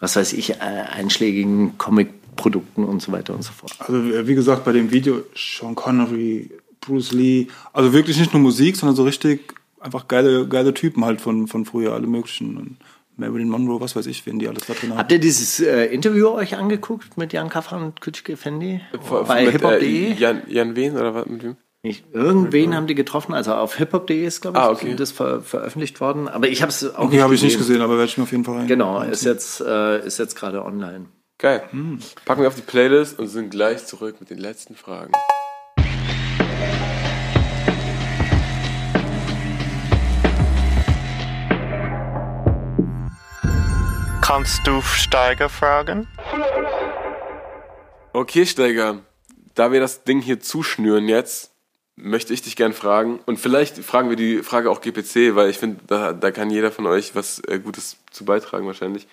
was weiß ich, äh, einschlägigen Comic Produkten und so weiter und so fort. Also äh, wie gesagt, bei dem Video Sean Connery, Bruce Lee, also wirklich nicht nur Musik, sondern so richtig einfach geile, geile Typen halt von, von früher, alle möglichen. Und Marilyn Monroe, was weiß ich, wen die alles da drin haben. Habt ihr dieses äh, Interview euch angeguckt mit Jan Kaffer und Kütschke Fendi? Bei Mit, hiphop.de? Äh, Jan, Jan Wen oder was mit wem? Ich, irgendwen haben die getroffen, also auf hiphop.de ist, glaube ich, Ah, okay. das ver veröffentlicht worden. Aber ich habe es auch Okay, habe ich nicht gesehen, aber werde ich mir auf jeden Fall rein. Genau, ist jetzt, äh, ist jetzt gerade online. Geil. Packen wir auf die Playlist und sind gleich zurück mit den letzten Fragen. Kannst du Steiger fragen? Okay, Steiger, da wir das Ding hier zuschnüren jetzt, möchte ich dich gern fragen. Und vielleicht fragen wir die Frage auch GPC, weil ich finde, da, da kann jeder von euch was äh, Gutes zu beitragen wahrscheinlich.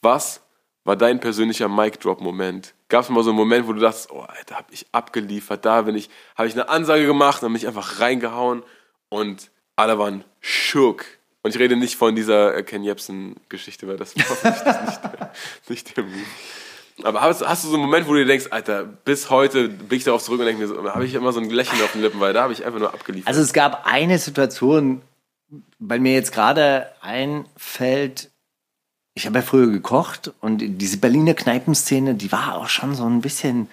Was war dein persönlicher Mic-Drop-Moment? Gab es mal so einen Moment, wo du dachtest, oh, Alter, hab ich abgeliefert, da bin ich, habe ich eine Ansage gemacht, dann bin ich einfach reingehauen und alle waren shook. Und ich rede nicht von dieser äh, Ken Jebsen-Geschichte, weil das hoffentlich nicht, der- Move. Aber hast, hast du so einen Moment, wo du dir denkst, Alter, bis heute bin ich darauf zurück und denke mir so, habe ich immer so ein Lächeln auf den Lippen, weil da habe ich einfach nur abgeliefert. Also es gab eine Situation, weil mir jetzt gerade einfällt, ich habe ja früher gekocht und diese Berliner Kneipenszene, die war auch schon so ein bisschen,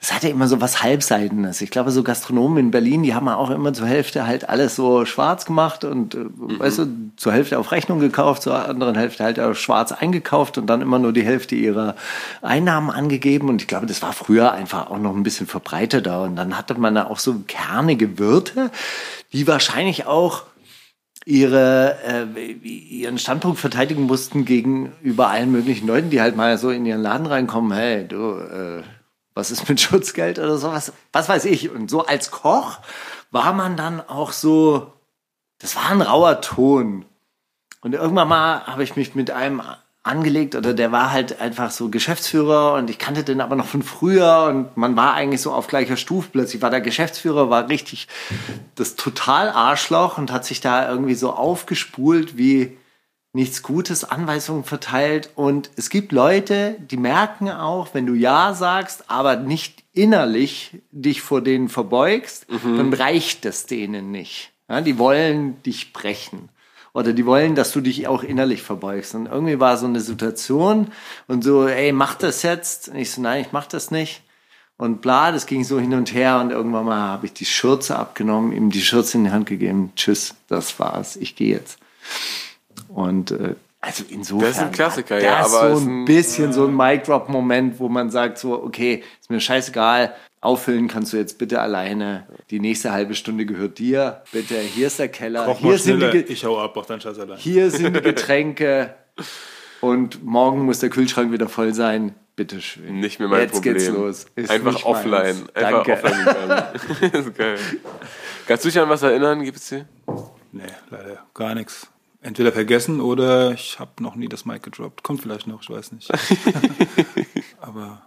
das hatte immer so was Halbseitenes. Ich glaube, so Gastronomen in Berlin, die haben auch immer zur Hälfte halt alles so schwarz gemacht und, äh, weißt du, zur Hälfte auf Rechnung gekauft, zur anderen Hälfte halt auch schwarz eingekauft und dann immer nur die Hälfte ihrer Einnahmen angegeben. Und ich glaube, das war früher einfach auch noch ein bisschen verbreiteter. Und dann hatte man da auch so kernige Wirte, die wahrscheinlich auch ihre, äh, ihren Standpunkt verteidigen mussten gegenüber allen möglichen Leuten, die halt mal so in ihren Laden reinkommen, hey, du, äh, was ist mit Schutzgeld oder sowas? Was weiß ich. Und so als Koch war man dann auch so, das war ein rauer Ton. Und irgendwann mal habe ich mich mit einem angelegt oder der war halt einfach so Geschäftsführer und ich kannte den aber noch von früher und man war eigentlich so auf gleicher Stufe. Plötzlich war der Geschäftsführer, war richtig das total Arschloch und hat sich da irgendwie so aufgespult wie nichts Gutes, Anweisungen verteilt und es gibt Leute, die merken auch, wenn du Ja sagst, aber nicht innerlich dich vor denen verbeugst, dann reicht es denen nicht. Ja, die wollen dich brechen. Oder die wollen, dass du dich auch innerlich verbeugst. Und irgendwie war so eine Situation und so, ey, mach das jetzt. Und ich so, nein, ich mach das nicht. Und bla, das ging so hin und her und irgendwann mal habe ich die Schürze abgenommen, ihm die Schürze in die Hand gegeben. Tschüss, das war's, ich gehe jetzt. Und äh, also insofern. Das ist ein Klassiker, ja, aber so ein ein- bisschen so ein Mic-Drop-Moment, wo man sagt so, okay, ist mir scheißegal, auffüllen kannst du jetzt bitte alleine. Die nächste halbe Stunde gehört dir. Bitte, hier ist der Keller, Koch hier sind, die, ich hau ab, mach deinen Scheiß allein. hier sind die Getränke und morgen muss der Kühlschrank wieder voll sein. Bitte schön. Nicht mehr mein Jetzt Problem. geht's los. Ist Einfach offline. meins. Einfach Danke. offline gegangen. ist geil. Kannst du dich an was erinnern, GPC? Nee, leider gar nichts. Entweder vergessen oder ich habe noch nie das Mic gedroppt. Kommt vielleicht noch, ich weiß nicht. Aber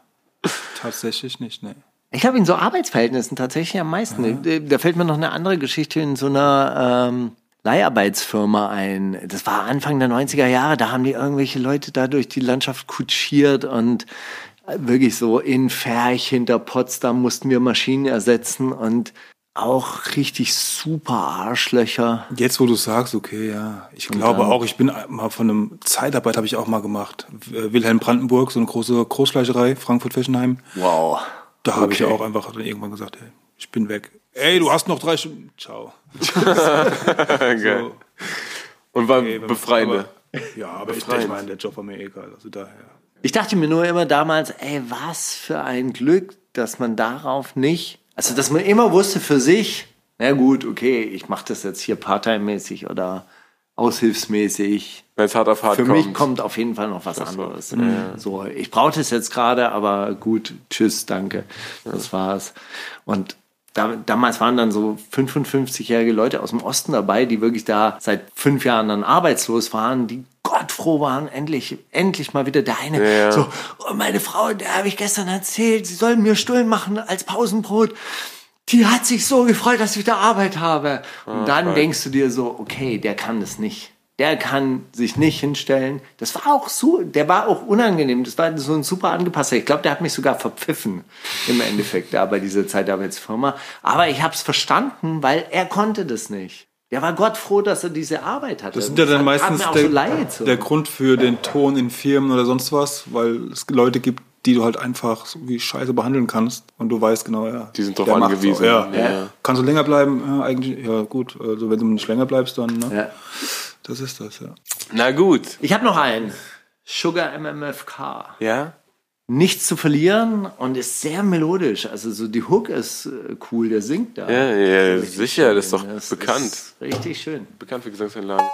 tatsächlich nicht, nee. Ich habe in so Arbeitsverhältnissen tatsächlich am meisten. Da- Da fällt mir noch eine andere Geschichte in so einer ähm, Leiharbeitsfirma ein. Das war Anfang der 90er Jahre. Da haben die irgendwelche Leute da durch die Landschaft kutschiert und äh, wirklich so in Ferch hinter Potsdam mussten wir Maschinen ersetzen und auch richtig super Arschlöcher. Jetzt, wo du sagst, okay, ja. Ich glaube dann- auch, ich bin mal von einem Zeitarbeit habe ich auch mal gemacht. Wilhelm Brandenburg, so eine große Großfleischerei, Frankfurt-Fessenheim. Wow. Da habe ich Okay. auch einfach dann irgendwann gesagt, hey, ich bin weg. Ey, du hast noch drei Stunden. Ciao. So, Und war okay, befreiende. Aber, ja, aber ich, Befreiend. ich meine, der Job war mir egal. Also daher. Ich dachte mir nur immer damals, ey, was für ein Glück, dass man darauf nicht, also dass man immer wusste für sich, na gut, okay, ich mache das jetzt hier part-time-mäßig oder aushilfsmäßig. Wenn es hart auf hart Für kommt. mich kommt auf jeden Fall noch was anderes. So, ich brauche das jetzt gerade, aber gut, tschüss, danke. Das war's. Und da, damals waren dann so 55-jährige Leute aus dem Osten dabei, die wirklich da seit fünf Jahren dann arbeitslos waren, die gottfroh waren, endlich, endlich mal wieder der eine. Ja. So, oh, meine Frau, der habe ich gestern erzählt, sie sollen mir Stullen machen als Pausenbrot. Die hat sich so gefreut, dass ich wieder Arbeit habe. Und dann fuck. denkst du dir so, okay, der kann das nicht. der kann sich nicht hinstellen. Das war auch so, der war auch unangenehm. Das war so ein super angepasster. Ich glaube, der hat mich sogar verpfiffen im Endeffekt da bei dieser Zeitarbeitsfirma. Aber ich habe es verstanden, weil er konnte das nicht. Der war Gott froh, dass er diese Arbeit hatte. Das sind ja dann meistens der, so. der Grund für den Ton in Firmen oder sonst was, weil es Leute gibt, die du halt einfach so wie Scheiße behandeln kannst und du weißt genau, ja. Die sind drauf angewiesen. So, ja. Ja. Kannst du länger bleiben? Ja, eigentlich, ja gut. Also wenn du nicht länger bleibst, dann, ne? Ja. Das ist das, ja. Na gut. Ich habe noch einen. Sugar MMFK. Ja? Nichts zu verlieren und ist sehr melodisch. Also so die Hook ist äh, cool, der singt da. Ja, ja, sicher, das ist doch Das bekannt. Ist richtig schön. Bekannt für Gesangsanlagen.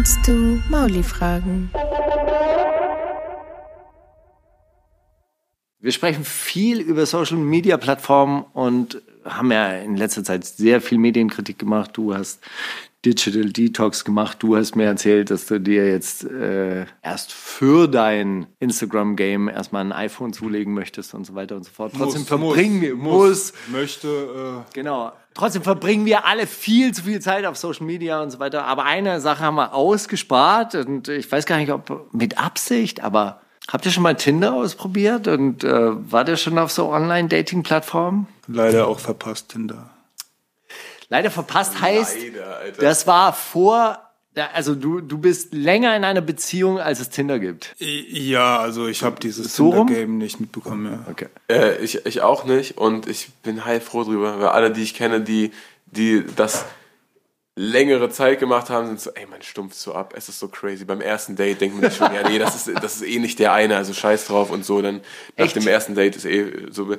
Kannst du Mauli fragen? Wir sprechen viel über Social Media Plattformen und haben ja in letzter Zeit sehr viel Medienkritik gemacht. Du hast Digital Detox gemacht. Du hast mir erzählt, dass du dir jetzt äh, erst für dein Instagram-Game erstmal ein iPhone zulegen möchtest und so weiter und so fort. Trotzdem verbringen wir, muss, möchte, äh, Genau. Trotzdem verbringen wir alle viel zu viel Zeit auf Social Media und so weiter. Aber eine Sache haben wir ausgespart und ich weiß gar nicht, ob mit Absicht, aber habt ihr schon mal Tinder ausprobiert und äh, wart ihr schon auf so Online-Dating-Plattformen? leider auch verpasst Tinder. Leider verpasst heißt, Leider, das war vor, also du, du bist länger in einer Beziehung, als es Tinder gibt. Ja, also ich habe dieses So? Tinder-Game nicht mitbekommen, ja. Okay. Äh, ich, ich auch nicht und ich bin heilfroh drüber, weil alle, die ich kenne, die, die das längere Zeit gemacht haben, sind so, ey, man stumpft so ab, es ist so crazy. Beim ersten Date denkt man sich schon, ja, nee, das ist, das ist eh nicht der eine, also scheiß drauf und so, dann nach Echt? dem ersten Date ist eh so.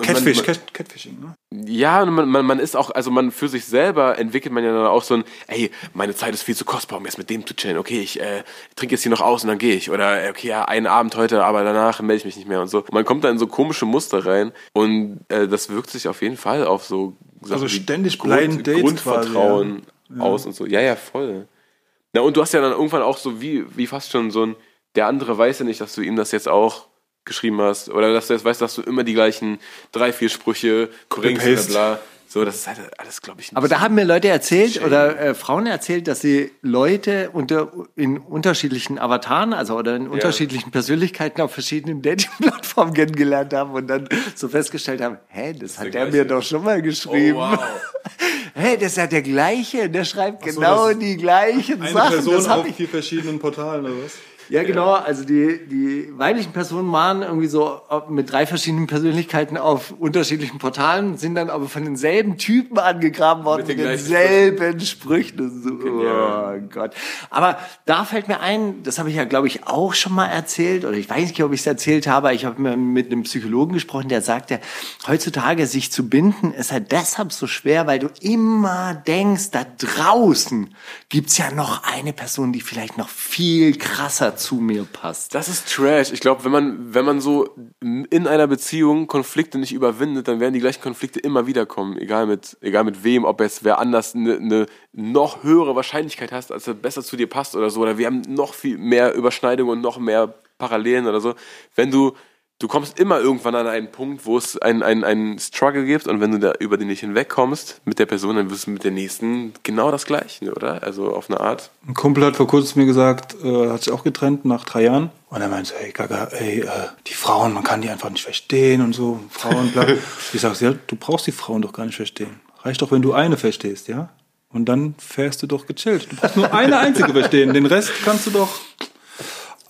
Und Catfish, man, Cat, Catfishing, ne? Ja, und man, man, man ist auch, also man für sich selber entwickelt man ja dann auch so ein, ey, meine Zeit ist viel zu kostbar, um jetzt mit dem zu chillen. Okay, ich äh, trinke jetzt hier noch aus und dann gehe ich. Oder äh, okay, ja, einen Abend heute, aber danach melde ich mich nicht mehr und so. Man kommt da in so komische Muster rein und äh, das wirkt sich auf jeden Fall auf so Sachen Also ständig blind Dates Grundvertrauen quasi, ja. aus und so. Ja, ja, voll. Na, und du hast ja dann irgendwann auch so wie, wie fast schon so ein, der andere weiß ja nicht, dass du ihm das jetzt auch geschrieben hast. Oder dass du jetzt weißt, dass du immer die gleichen drei, vier Sprüche bringst oder bla. So, das ist halt alles, glaube ich, ein Aber da haben mir Leute erzählt Shame. oder äh, Frauen erzählt, dass sie Leute unter in unterschiedlichen Avataren, also oder in unterschiedlichen Persönlichkeiten auf verschiedenen Dating-Plattformen kennengelernt haben und dann so festgestellt haben, hä, das hat der der mir doch schon mal geschrieben. Oh, wow. Hey, das ist ja der gleiche, der schreibt genau das- die gleichen Eine Sachen. Person das auf ich. vier verschiedenen Portalen oder was? Ja, genau. Also die, die weiblichen Personen waren irgendwie so mit drei verschiedenen Persönlichkeiten auf unterschiedlichen Portalen, sind dann aber von denselben Typen angegraben worden, Mit mit, den gleichen denselben Sprüchen. So, oh Gott. Aber da fällt mir ein, das habe ich ja, glaube ich, auch schon mal erzählt, oder ich weiß nicht, ob ich es erzählt habe, ich habe mit einem Psychologen gesprochen, der sagte, heutzutage sich zu binden ist halt deshalb so schwer, weil du immer denkst, da draußen gibt's ja noch eine Person, die vielleicht noch viel krasser zu mir passt. Das ist Trash. Ich glaube, wenn man, wenn man so in einer Beziehung Konflikte nicht überwindet, dann werden die gleichen Konflikte immer wieder kommen. Egal mit, egal mit wem, ob jetzt wer anders eine ne noch höhere Wahrscheinlichkeit hast, als er besser zu dir passt oder so. Oder wir haben noch viel mehr Überschneidungen und noch mehr Parallelen oder so. Wenn du, du kommst immer irgendwann an einen Punkt, wo es einen, einen, einen Struggle gibt und wenn du da über den nicht hinwegkommst mit der Person, dann wirst du mit der nächsten genau das Gleiche, oder? Also auf eine Art. Ein Kumpel hat vor kurzem mir gesagt, äh, hat sich auch getrennt nach drei Jahren. Und er meinte, ey, Gaga, ey, äh, die Frauen, man kann die einfach nicht verstehen und so. Frauen, bla. ich sag, ja, du brauchst die Frauen doch gar nicht verstehen. Reicht doch, wenn du eine verstehst, ja? Und dann fährst du doch gechillt. Du brauchst nur eine einzige verstehen. Den Rest kannst du doch.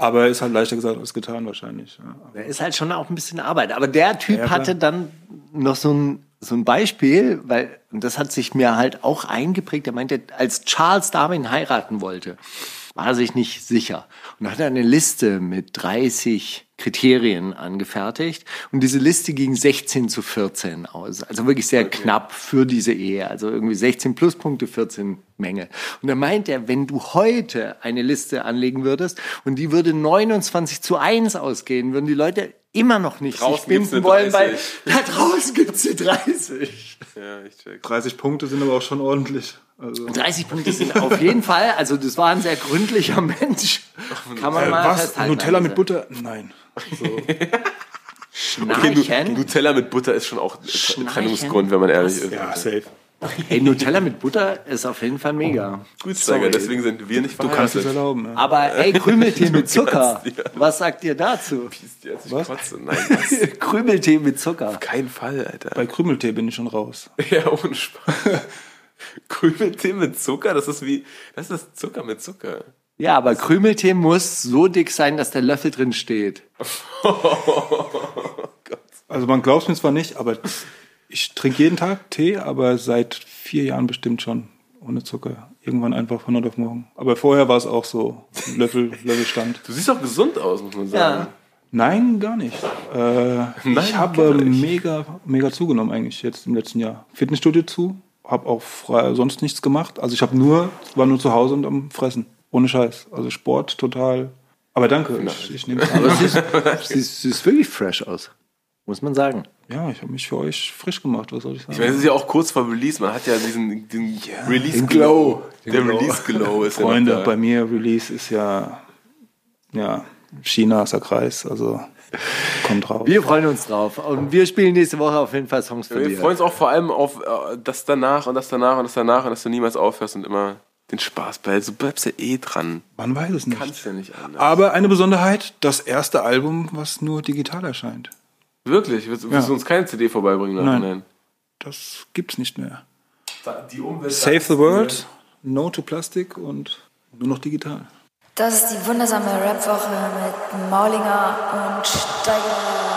Aber ist halt leichter gesagt als getan wahrscheinlich. Ja. Ist halt schon auch ein bisschen Arbeit. Aber der Typ Ja, hatte dann noch so ein, so ein Beispiel, weil, und das hat sich mir halt auch eingeprägt. Er meinte, als Charles Darwin heiraten wollte, war er sich nicht sicher. Und hat er eine Liste mit 30 Kriterien angefertigt. Und diese Liste ging 16 zu 14 aus. Also wirklich sehr knapp für diese Ehe. Also irgendwie 16 Pluspunkte, 14 Menge. Und er meint er, wenn du heute eine Liste anlegen würdest und die würde 29 zu 1 ausgehen, würden die Leute immer noch nicht Draußen sich binden wollen, weil 30. da draußen gibt's eine 30. Ja, ich check. 30 Punkte sind aber auch schon ordentlich. Also, 30 Punkte sind auf jeden Fall, also das war ein sehr gründlicher Mensch. Kann man äh, mal was? festhalten. Nutella Also. mit Butter? Nein. So. Okay, Schnarchen? Nutella mit Butter ist schon auch Schnarchen? Trennungsgrund, wenn man ehrlich ist. Ja, safe. Ey, Nutella mit Butter ist auf jeden Fall mega. Gut, Sorry. Steiger, deswegen sind wir nicht Du kannst es verheiratet. erlauben. Ja. Aber ey, Krümeltee mit Zucker. kannst, ja. Was sagt ihr dazu? Ich Was? kotze. Nein, was? Krümeltee mit Zucker. Kein Fall, Alter. Bei Krümeltee bin ich schon raus. Ja, ohne Spaß. Krümeltee mit Zucker, das ist wie, das ist Zucker mit Zucker. Ja, aber Krümeltee muss so dick sein, dass der Löffel drin steht. Also man glaubt mir zwar nicht, aber ich trinke jeden Tag Tee, aber seit vier Jahren bestimmt schon ohne Zucker. Irgendwann einfach von heute auf morgen. Aber vorher war es auch so Löffel, Löffelstand. Du siehst auch gesund aus, muss man sagen. Nein, gar nicht. Äh, ich habe nicht. mega, mega zugenommen eigentlich jetzt im letzten Jahr. Fitnessstudio zu, habe auch frei, sonst nichts gemacht. Also ich habe nur, war nur zu Hause und am Fressen. Ohne Scheiß. Also Sport total. Aber danke, ich, ich nehme es Aber an. sie ist, sie, ist, sie ist wirklich fresh aus. Muss man sagen. Ja, ich habe mich für euch frisch gemacht, was soll ich sagen? Ich meine, es ist ja auch kurz vor Release, man hat ja diesen, diesen Release Den Glow. Den Der Glow. Release Glow ist Freunde, ja bei mir Release ist ja, ja, China ist der Kreis, also kommt raus. Wir freuen uns drauf. Und wir spielen nächste Woche auf jeden Fall Songs von Wir dir. freuen uns auch vor allem auf äh, das danach und das danach und das danach und dass du niemals aufhörst und immer den Spaß behältst. Du bleibst ja eh dran. Man weiß es nicht. Kannst ja nicht anders. Aber eine Besonderheit, das erste Album, was nur digital erscheint. Wirklich? Willst, willst Ja. du uns keine CD vorbeibringen? Nein. Nein. Das gibt's nicht mehr. Die Umwelt Save the World, No to Plastic und nur noch digital. Das ist die wundersame Rap-Woche mit Maulinger und Steiger.